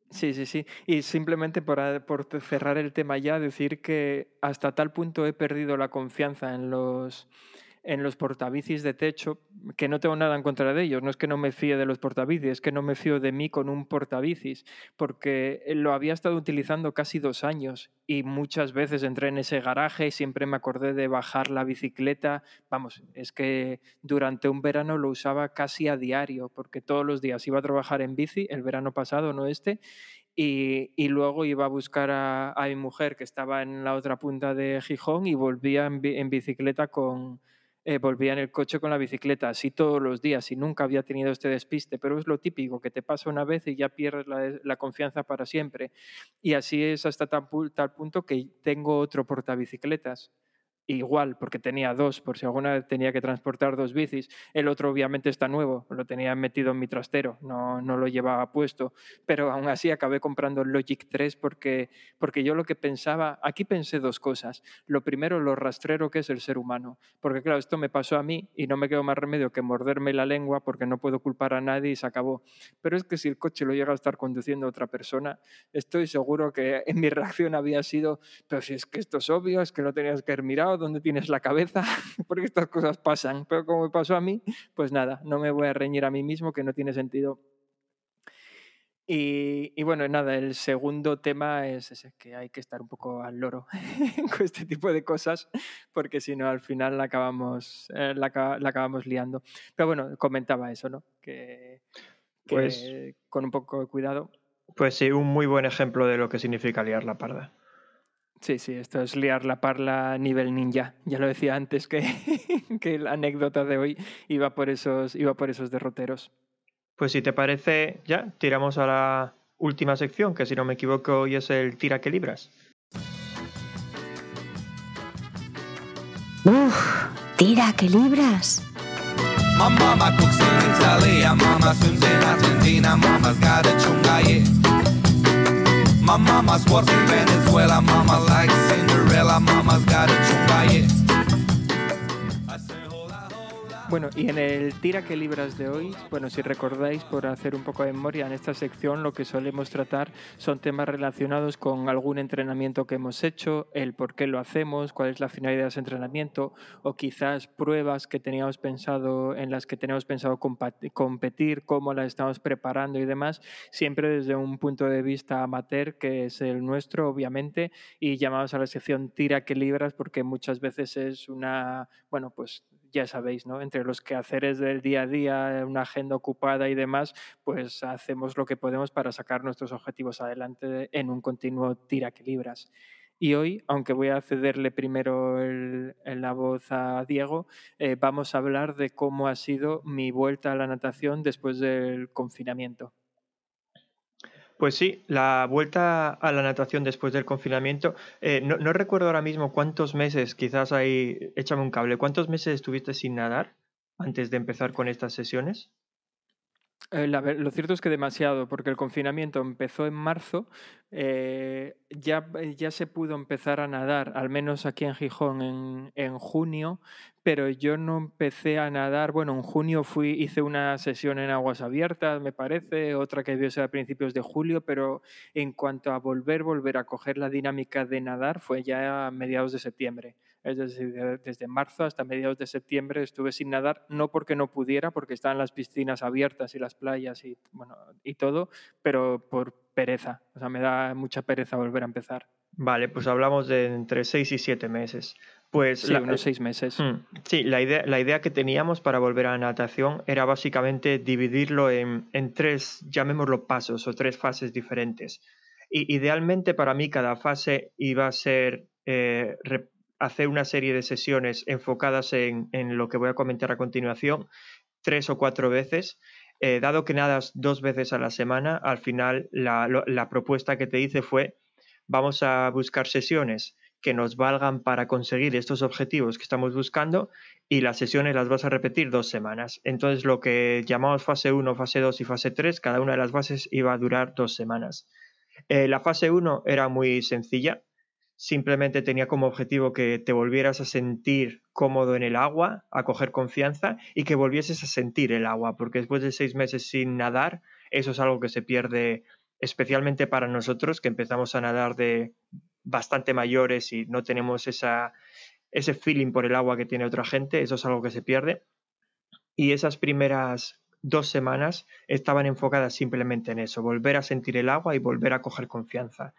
Sí, sí, sí. Y simplemente por, cerrar el tema ya, decir que hasta tal punto he perdido la confianza en los, en los portabicis de techo, que no tengo nada en contra de ellos. No es que no me fíe de los portabicis, es que no me fío de mí con un portabicis, porque lo había estado utilizando casi dos años y muchas veces entré en ese garaje y siempre me acordé de bajar la bicicleta. Vamos, es que durante un verano lo usaba casi a diario, porque todos los días iba a trabajar en bici, el verano pasado, no este, y, y luego iba a buscar a, a mi mujer que estaba en la otra punta de Gijón y volvía en bicicleta con... eh, volvía en el coche con la bicicleta, así todos los días y nunca había tenido este despiste, pero es lo típico, que te pasa una vez y ya pierdes la, la confianza para siempre. Y así es hasta tal, tal punto que tengo otro portabicicletas. Igual, porque tenía dos, por si alguna vez tenía que transportar dos bicis. El otro obviamente está nuevo, lo tenía metido en mi trastero, no, no lo llevaba puesto. Pero aún así acabé comprando el Logic 3 porque, porque yo lo que pensaba, aquí pensé dos cosas. Lo primero, lo rastrero que es el ser humano. Porque claro, esto me pasó a mí y no me quedó más remedio que morderme la lengua porque no puedo culpar a nadie y se acabó. Pero es que si el coche lo llega a estar conduciendo otra persona, estoy seguro que en mi reacción había sido, pero si es que esto es obvio, es que lo tenías que haber mirado, ¿dónde tienes la cabeza? Porque estas cosas pasan. Pero como me pasó a mí, pues nada, no me voy a reñir a mí mismo, que no tiene sentido. Y, y bueno, nada, el segundo tema es ese, que hay que estar un poco al loro con este tipo de cosas, porque si no, al final la acabamos, eh, la, la acabamos liando. Pero bueno, comentaba eso, ¿no? Que, que Pues- con un poco de cuidado. Pues sí, un muy buen ejemplo de lo que significa liar la parda. Sí, sí, esto es liar la parla nivel ninja. Ya lo decía antes que, que la anécdota de hoy iba por esos, iba por esos derroteros. Pues si te parece, ya tiramos a la última sección, que si no me equivoco hoy es el tira que libras. Uf, tira que libras. My mama cooks in Italy, my mama swims in Argentina, mama's got a chunga, yeah. My mama's works in Venezuela, mama likes Cinderella, mama's got a chunga, Bueno, y en el tira que libras de hoy, bueno, si recordáis, por hacer un poco de memoria, en esta sección lo que solemos tratar son temas relacionados con algún entrenamiento que hemos hecho, el por qué lo hacemos, cuál es la finalidad de ese entrenamiento, o quizás pruebas que teníamos pensado, en las que teníamos pensado competir, cómo las estamos preparando y demás, siempre desde un punto de vista amateur, que es el nuestro, obviamente, y llamamos a la sección tira que libras porque muchas veces es una, bueno, pues ya sabéis, ¿no? Entre los quehaceres del día a día, una agenda ocupada y demás, pues hacemos lo que podemos para sacar nuestros objetivos adelante en un continuo tira que libras. Y hoy, aunque voy a cederle primero la voz a Diego, eh, vamos a hablar de cómo ha sido mi vuelta a la natación después del confinamiento. Pues sí, la vuelta a la natación después del confinamiento, eh, no, no recuerdo ahora mismo cuántos meses, quizás ahí, échame un cable, ¿cuántos meses estuviste sin nadar antes de empezar con estas sesiones? Eh, lo cierto es que demasiado, porque el confinamiento empezó en marzo, eh, ya, ya se pudo empezar a nadar, al menos aquí en Gijón, en, en junio, pero yo no empecé a nadar, bueno, en junio fui, hice una sesión en aguas abiertas, me parece, otra que debió ser a principios de julio, pero en cuanto a volver, volver a coger la dinámica de nadar, fue ya a mediados de septiembre. Es decir, de- desde marzo hasta mediados de septiembre estuve sin nadar, no porque no pudiera, porque estaban las piscinas abiertas y las playas y, bueno, y todo, pero por pereza. O sea, me da mucha pereza volver a empezar. Vale, pues hablamos de entre 6 y 7 meses. Pues Sí, la- unos seis meses. Mm, Sí, la idea, la idea que teníamos para volver a la natación era básicamente dividirlo en, en tres, llamémoslo pasos o tres fases diferentes. Y idealmente para mí cada fase iba a ser eh, re- hacer una serie de sesiones enfocadas en, en lo que voy a comentar a continuación, tres o cuatro veces. Eh, dado que nadas dos veces a la semana, al final la, la propuesta que te hice fue vamos a buscar sesiones que nos valgan para conseguir estos objetivos que estamos buscando y las sesiones las vas a repetir dos semanas. Entonces lo que llamamos fase 1, fase 2 y fase 3, cada una de las fases iba a durar dos semanas. Eh, la fase 1 era muy sencilla, simplemente tenía como objetivo que te volvieras a sentir cómodo en el agua, a coger confianza y que volvieses a sentir el agua, porque después de seis meses sin nadar, eso es algo que se pierde especialmente para nosotros que empezamos a nadar de bastante mayores y no tenemos esa, ese feeling por el agua que tiene otra gente, eso es algo que se pierde. Y esas primeras dos semanas estaban enfocadas simplemente en eso, volver a sentir el agua y volver a coger confianza.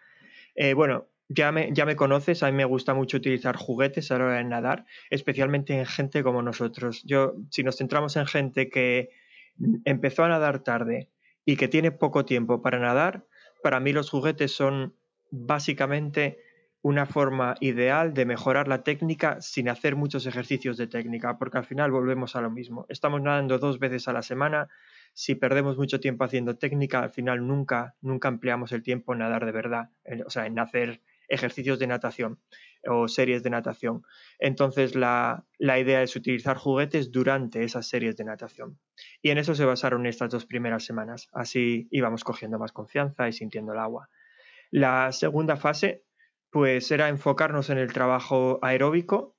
Eh, bueno, ya me, ya me conoces, a mí me gusta mucho utilizar juguetes a la hora de nadar, especialmente en gente como nosotros. Yo, si nos centramos en gente que empezó a nadar tarde y que tiene poco tiempo para nadar, para mí los juguetes son básicamente una forma ideal de mejorar la técnica sin hacer muchos ejercicios de técnica, porque al final volvemos a lo mismo. Estamos nadando dos veces a la semana. Si perdemos mucho tiempo haciendo técnica, al final nunca, nunca ampliamos el tiempo en nadar de verdad, o sea, en hacer ejercicios de natación o series de natación. Entonces la, la, idea es utilizar juguetes durante esas series de natación. Y en eso se basaron estas dos primeras semanas. Así íbamos cogiendo más confianza y sintiendo el agua. La segunda fase pues era enfocarnos en el trabajo aeróbico,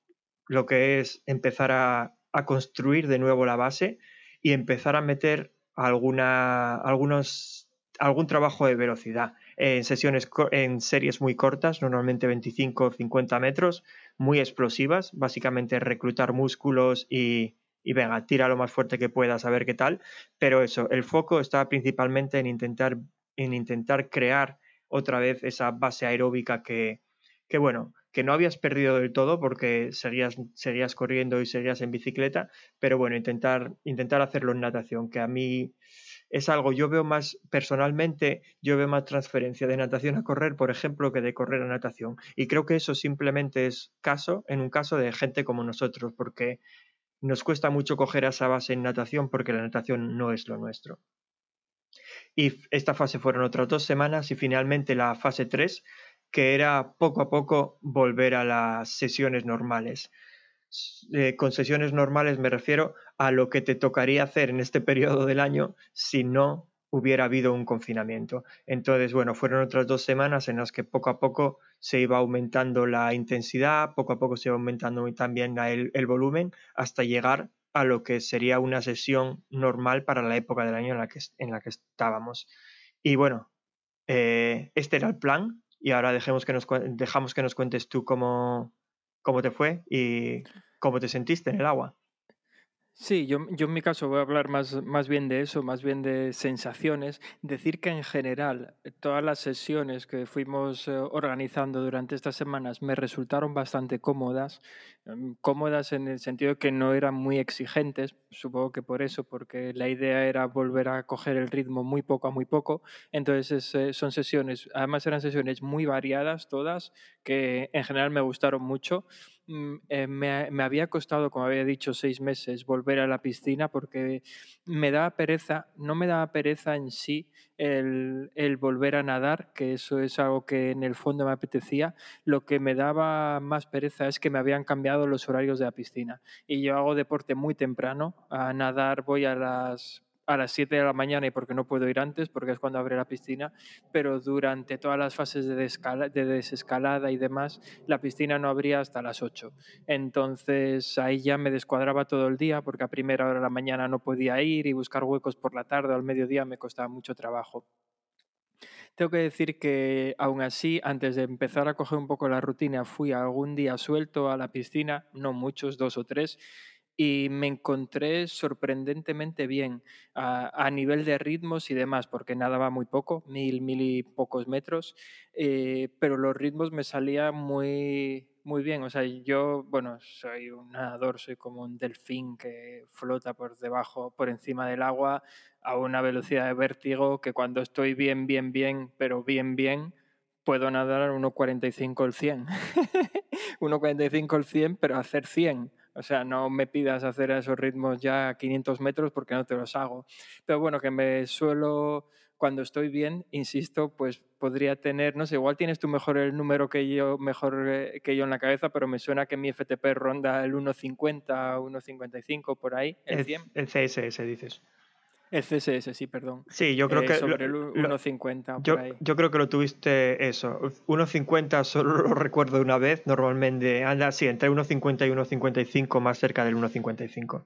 lo que es empezar a, a construir de nuevo la base y empezar a meter alguna, algunos, algún trabajo de velocidad en sesiones en series muy cortas, normalmente 25 o 50 metros, muy explosivas, básicamente reclutar músculos y, y venga, tira lo más fuerte que puedas a ver qué tal, pero eso, el foco está principalmente en intentar, en intentar crear otra vez esa base aeróbica que, que bueno, que no habías perdido del todo porque seguías, seguías corriendo y seguías en bicicleta, pero bueno, intentar, intentar hacerlo en natación, que a mí es algo, yo veo más, personalmente, yo veo más transferencia de natación a correr, por ejemplo, que de correr a natación. Y creo que eso simplemente es caso, en un caso de gente como nosotros, porque nos cuesta mucho coger esa base en natación porque la natación no es lo nuestro. Y esta fase fueron otras dos semanas y finalmente la fase 3, que era poco a poco volver a las sesiones normales. Eh, con sesiones normales me refiero a lo que te tocaría hacer en este periodo del año si no hubiera habido un confinamiento. Entonces, bueno, fueron otras dos semanas en las que poco a poco se iba aumentando la intensidad, poco a poco se iba aumentando también el, el volumen, hasta llegar a lo que sería una sesión normal para la época del año en la que, en la que estábamos. Y bueno, eh, este era el plan y ahora dejemos que nos, dejamos que nos cuentes tú cómo, cómo te fue y cómo te sentiste en el agua. Sí, yo, yo en mi caso voy a hablar más, más bien de eso, más bien de sensaciones. Decir que en general todas las sesiones que fuimos eh, organizando durante estas semanas me resultaron bastante cómodas, cómodas en el sentido de que no eran muy exigentes, supongo que por eso, porque la idea era volver a coger el ritmo muy poco a muy poco. Entonces eh, son sesiones, además eran sesiones muy variadas todas, que en general me gustaron mucho. Mm, eh, me, me, había costado, como había dicho, seis meses volver a la piscina porque me daba pereza, no me daba pereza en sí el, volver a nadar, que eso es algo que en el fondo me apetecía. Lo que me daba más pereza es que me habían cambiado los horarios de la piscina. Y yo hago deporte muy temprano, a nadar voy a las a las 7 de la mañana y porque no puedo ir antes, porque es cuando abre la piscina, pero durante todas las fases de, de, desescalada y demás, la piscina no abría hasta las 8. Entonces ahí ya me descuadraba todo el día, porque a primera hora de la mañana no podía ir y buscar huecos por la tarde o al mediodía me costaba mucho trabajo. Tengo que decir que aún así, antes de empezar a coger un poco la rutina, fui algún día suelto a la piscina, no muchos, dos o tres, y me encontré sorprendentemente bien a, a, nivel de ritmos y demás, porque nadaba muy poco, mil, mil y pocos metros, eh, pero los ritmos me salían muy, muy bien. O sea, yo, bueno, soy un nadador, soy como un delfín que flota por debajo, por encima del agua a una velocidad de vértigo que cuando estoy bien, bien, bien, pero bien, bien, puedo nadar a 1.45 el 100. 1.45 el 100, pero hacer 100 o sea, no me pidas hacer esos ritmos ya a 500 metros porque no te los hago. Pero bueno, que me suelo, cuando estoy bien, insisto, pues podría tener, no sé, igual tienes tú mejor el número que yo, mejor eh, que yo en la cabeza, pero me suena que mi FTP ronda el 1.50, 1.55 por ahí, el 100. El CSS dices. El CSS, sí, perdón. Sí, yo creo Eh, que... sobre lo- el lo- 1.50 por yo, creo que lo tuviste eso. 1.50 solo lo recuerdo una vez, normalmente anda, sí, entre 1.50 y 1.55, más cerca del 1.55.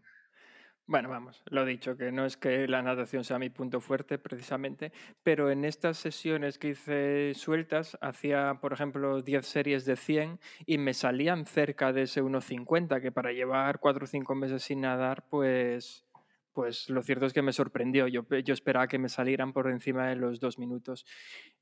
Bueno, vamos, lo dicho, que no es que la natación sea mi punto fuerte precisamente, pero en estas sesiones que hice sueltas, hacía, por ejemplo, 10 series de 100 y me salían cerca de ese 1.50, que para llevar 4 o 5 meses sin nadar, pues, pues lo cierto es que me sorprendió. Yo, pe- yo esperaba que me salieran por encima de los dos minutos.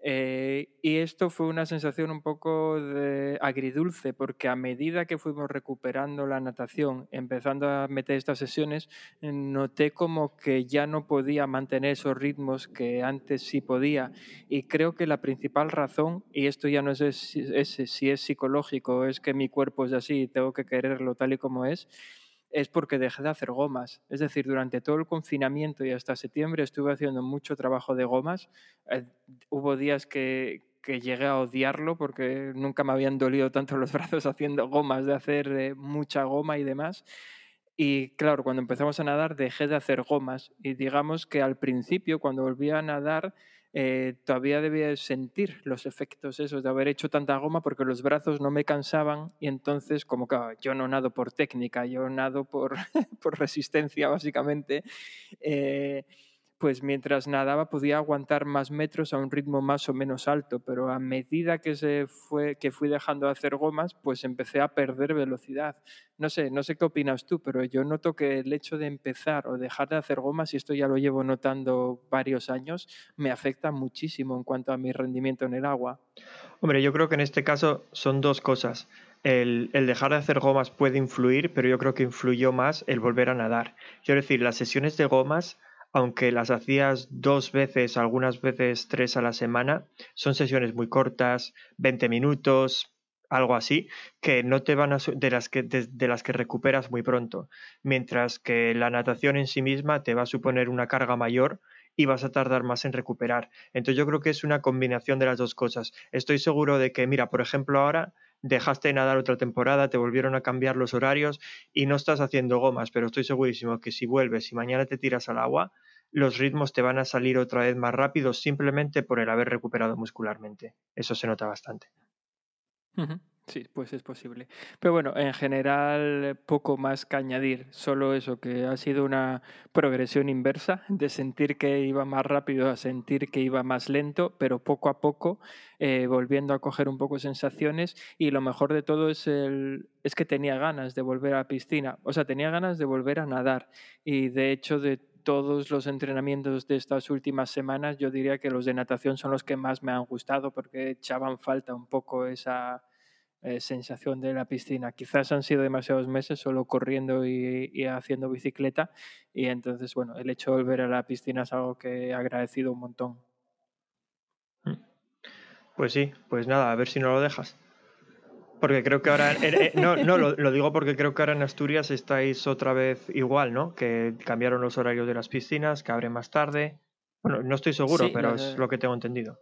Eh, y esto fue una sensación un poco de agridulce, porque a medida que fuimos recuperando la natación, empezando a meter estas sesiones, noté como que ya no podía mantener esos ritmos que antes sí podía. Y creo que la principal razón, y esto ya no es si es, si es psicológico, es que mi cuerpo es así y tengo que quererlo tal y como es, es porque dejé de hacer gomas. Es decir, durante todo el confinamiento y hasta septiembre estuve haciendo mucho trabajo de gomas. Eh, hubo días que, que llegué a odiarlo porque nunca me habían dolido tanto los brazos haciendo gomas, de hacer mucha goma y demás. Y claro, cuando empezamos a nadar dejé de hacer gomas y digamos que al principio, cuando volví a nadar, eh, todavía debía de sentir los efectos esos de haber hecho tanta goma porque los brazos no me cansaban y entonces como ah, yo no nado por técnica, yo nado por, por resistencia básicamente, eh, pues mientras nadaba podía aguantar más metros a un ritmo más o menos alto, pero a medida que, se fue, que fui dejando de hacer gomas, pues empecé a perder velocidad. No sé, no sé qué opinas tú, pero yo noto que el hecho de empezar o dejar de hacer gomas, y esto ya lo llevo notando varios años, me afecta muchísimo en cuanto a mi rendimiento en el agua. Hombre, yo creo que en este caso son dos cosas. El, el dejar de hacer gomas puede influir, pero yo creo que influyó más el volver a nadar. Quiero decir, las sesiones de gomas, aunque las hacías dos veces, algunas veces tres a la semana, son sesiones muy cortas, 20 minutos, algo así, que no te van a de las que de las que recuperas muy pronto, mientras que la natación en sí misma te va a suponer una carga mayor y vas a tardar más en recuperar. Entonces yo creo que es una combinación de las dos cosas. Estoy seguro de que, mira, por ejemplo, ahora dejaste de nadar otra temporada, te volvieron a cambiar los horarios y no estás haciendo gomas, pero estoy segurísimo que si vuelves y mañana te tiras al agua, los ritmos te van a salir otra vez más rápidos simplemente por el haber recuperado muscularmente. Eso se nota bastante. Sí, pues es posible. Pero bueno, en general poco más que añadir, solo eso, que ha sido una progresión inversa de sentir que iba más rápido a sentir que iba más lento, pero poco a poco eh, volviendo a coger un poco sensaciones. Y lo mejor de todo es, el, es que tenía ganas de volver a la piscina, o sea, tenía ganas de volver a nadar. Y de hecho de todos los entrenamientos de estas últimas semanas, yo diría que los de natación son los que más me han gustado porque echaban falta un poco esa eh, sensación de la piscina. Quizás han sido demasiados meses solo corriendo y, y haciendo bicicleta y entonces, bueno, el hecho de volver a la piscina es algo que he agradecido un montón. Pues sí, pues nada, a ver si no lo dejas. Porque creo que ahora, en- eh, no, no lo, lo digo porque creo que ahora en Asturias estáis otra vez igual, ¿no? Que cambiaron los horarios de las piscinas, que abren más tarde. Bueno, no estoy seguro, Sí, pero es lo que tengo entendido.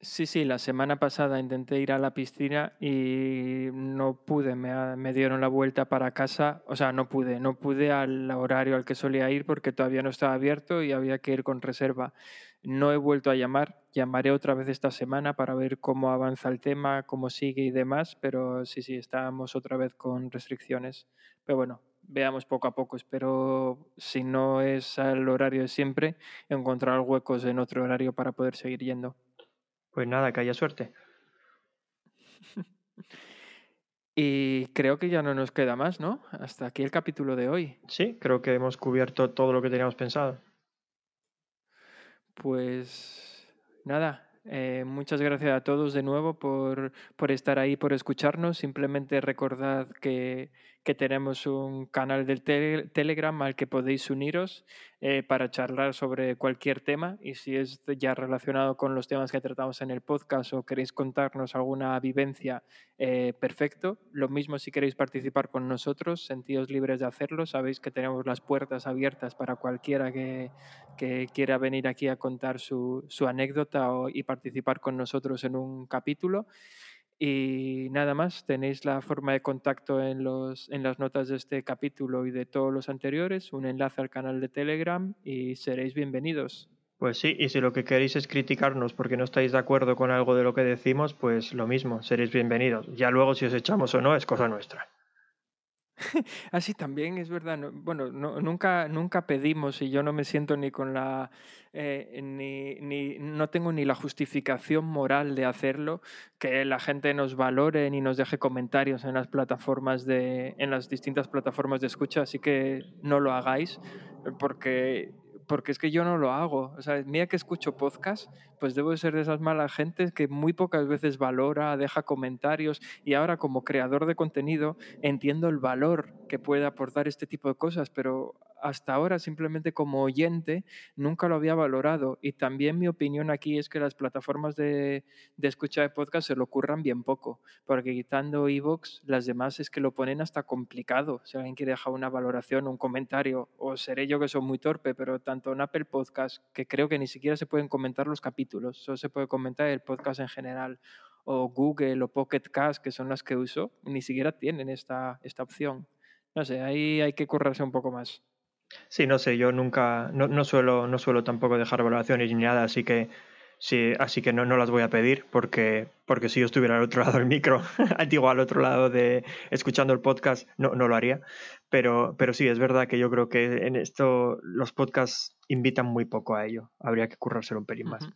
Sí, sí, la semana pasada intenté ir a la piscina y no pude, me, ha- me dieron la vuelta para casa, o sea, no pude, no pude al horario al que solía ir porque todavía no estaba abierto y había que ir con reserva. No he vuelto a llamar, llamaré otra vez esta semana para ver cómo avanza el tema, cómo sigue y demás, pero sí, sí, estábamos otra vez con restricciones. Pero bueno, veamos poco a poco, espero, si no es al horario de siempre, encontrar huecos en otro horario para poder seguir yendo. Pues nada, que haya suerte. Y creo que ya no nos queda más, ¿no? Hasta aquí el capítulo de hoy. Sí, creo que hemos cubierto todo lo que teníamos pensado. Pues nada, eh, muchas gracias a todos de nuevo por, por estar ahí, por escucharnos. Simplemente recordad que, que tenemos un canal del tele- Telegram al que podéis uniros eh, para charlar sobre cualquier tema y si es ya relacionado con los temas que tratamos en el podcast o queréis contarnos alguna vivencia, eh, perfecto. Lo mismo si queréis participar con nosotros, sentidos libres de hacerlo. Sabéis que tenemos las puertas abiertas para cualquiera que, que quiera venir aquí a contar su, su anécdota o- y participar con nosotros en un capítulo. Y nada más, tenéis la forma de contacto en, los, en las notas de este capítulo y de todos los anteriores, un enlace al canal de Telegram y seréis bienvenidos. Pues sí, y si lo que queréis es criticarnos porque no estáis de acuerdo con algo de lo que decimos, pues lo mismo, seréis bienvenidos. Ya luego si os echamos o no es cosa nuestra. Así también es verdad. no- bueno, no- nunca, nunca pedimos y yo no me siento ni con la, eh, ni, ni- no tengo ni la justificación moral de hacerlo, que la gente nos valore ni nos deje comentarios en las plataformas de, en las distintas plataformas de escucha, así que no lo hagáis, porque porque es que yo no lo hago. O sea, mira que escucho podcast, pues debo de ser de esas malas gentes que muy pocas veces valora, deja comentarios y ahora como creador de contenido entiendo el valor que puede aportar este tipo de cosas, pero hasta ahora simplemente como oyente nunca lo había valorado y también mi opinión aquí es que las plataformas de, de escucha de podcast se lo ocurran bien poco, porque quitando iVoox, las demás es que lo ponen hasta complicado. Si alguien quiere dejar una valoración, un comentario, o seré yo que soy muy torpe, pero tanto en Apple Podcast, que creo que ni siquiera se pueden comentar los capítulos, solo se puede comentar el podcast en general, o Google o Pocket Cast, que son las que uso, ni siquiera tienen esta, esta opción. No sé, ahí hay que currarse un poco más. Sí, no sé, yo nunca, no, no suelo, no suelo tampoco dejar valoraciones ni nada, así que sí, así que no, no las voy a pedir porque, porque si yo estuviera al otro lado del micro, digo al otro lado de escuchando el podcast, no, no lo haría. Pero, pero sí, es verdad que yo creo que en esto los podcasts invitan muy poco a ello. Habría que currárselo un pelín más.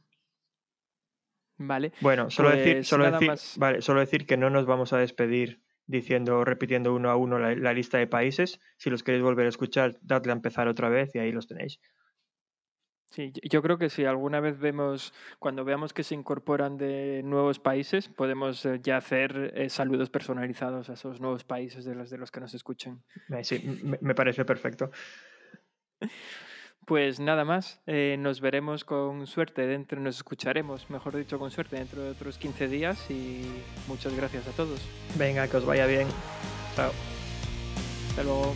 Vale. Bueno, solo decir, Pues solo decir, más. vale, solo decir que no nos vamos a despedir diciendo, repitiendo uno a uno la, la lista de países. Si los queréis volver a escuchar, dadle a empezar otra vez y ahí los tenéis. Sí, yo- creo que si alguna vez vemos, cuando veamos que se incorporan de nuevos países, podemos eh, ya hacer eh, saludos personalizados a esos nuevos países de los, de los que nos escuchen. Eh, Sí, me, me parece perfecto. Pues nada más, eh, nos veremos con suerte dentro, nos escucharemos, mejor dicho, con suerte dentro de otros 15 días y muchas gracias a todos. Venga, que os vaya bien. Chao. Hasta luego.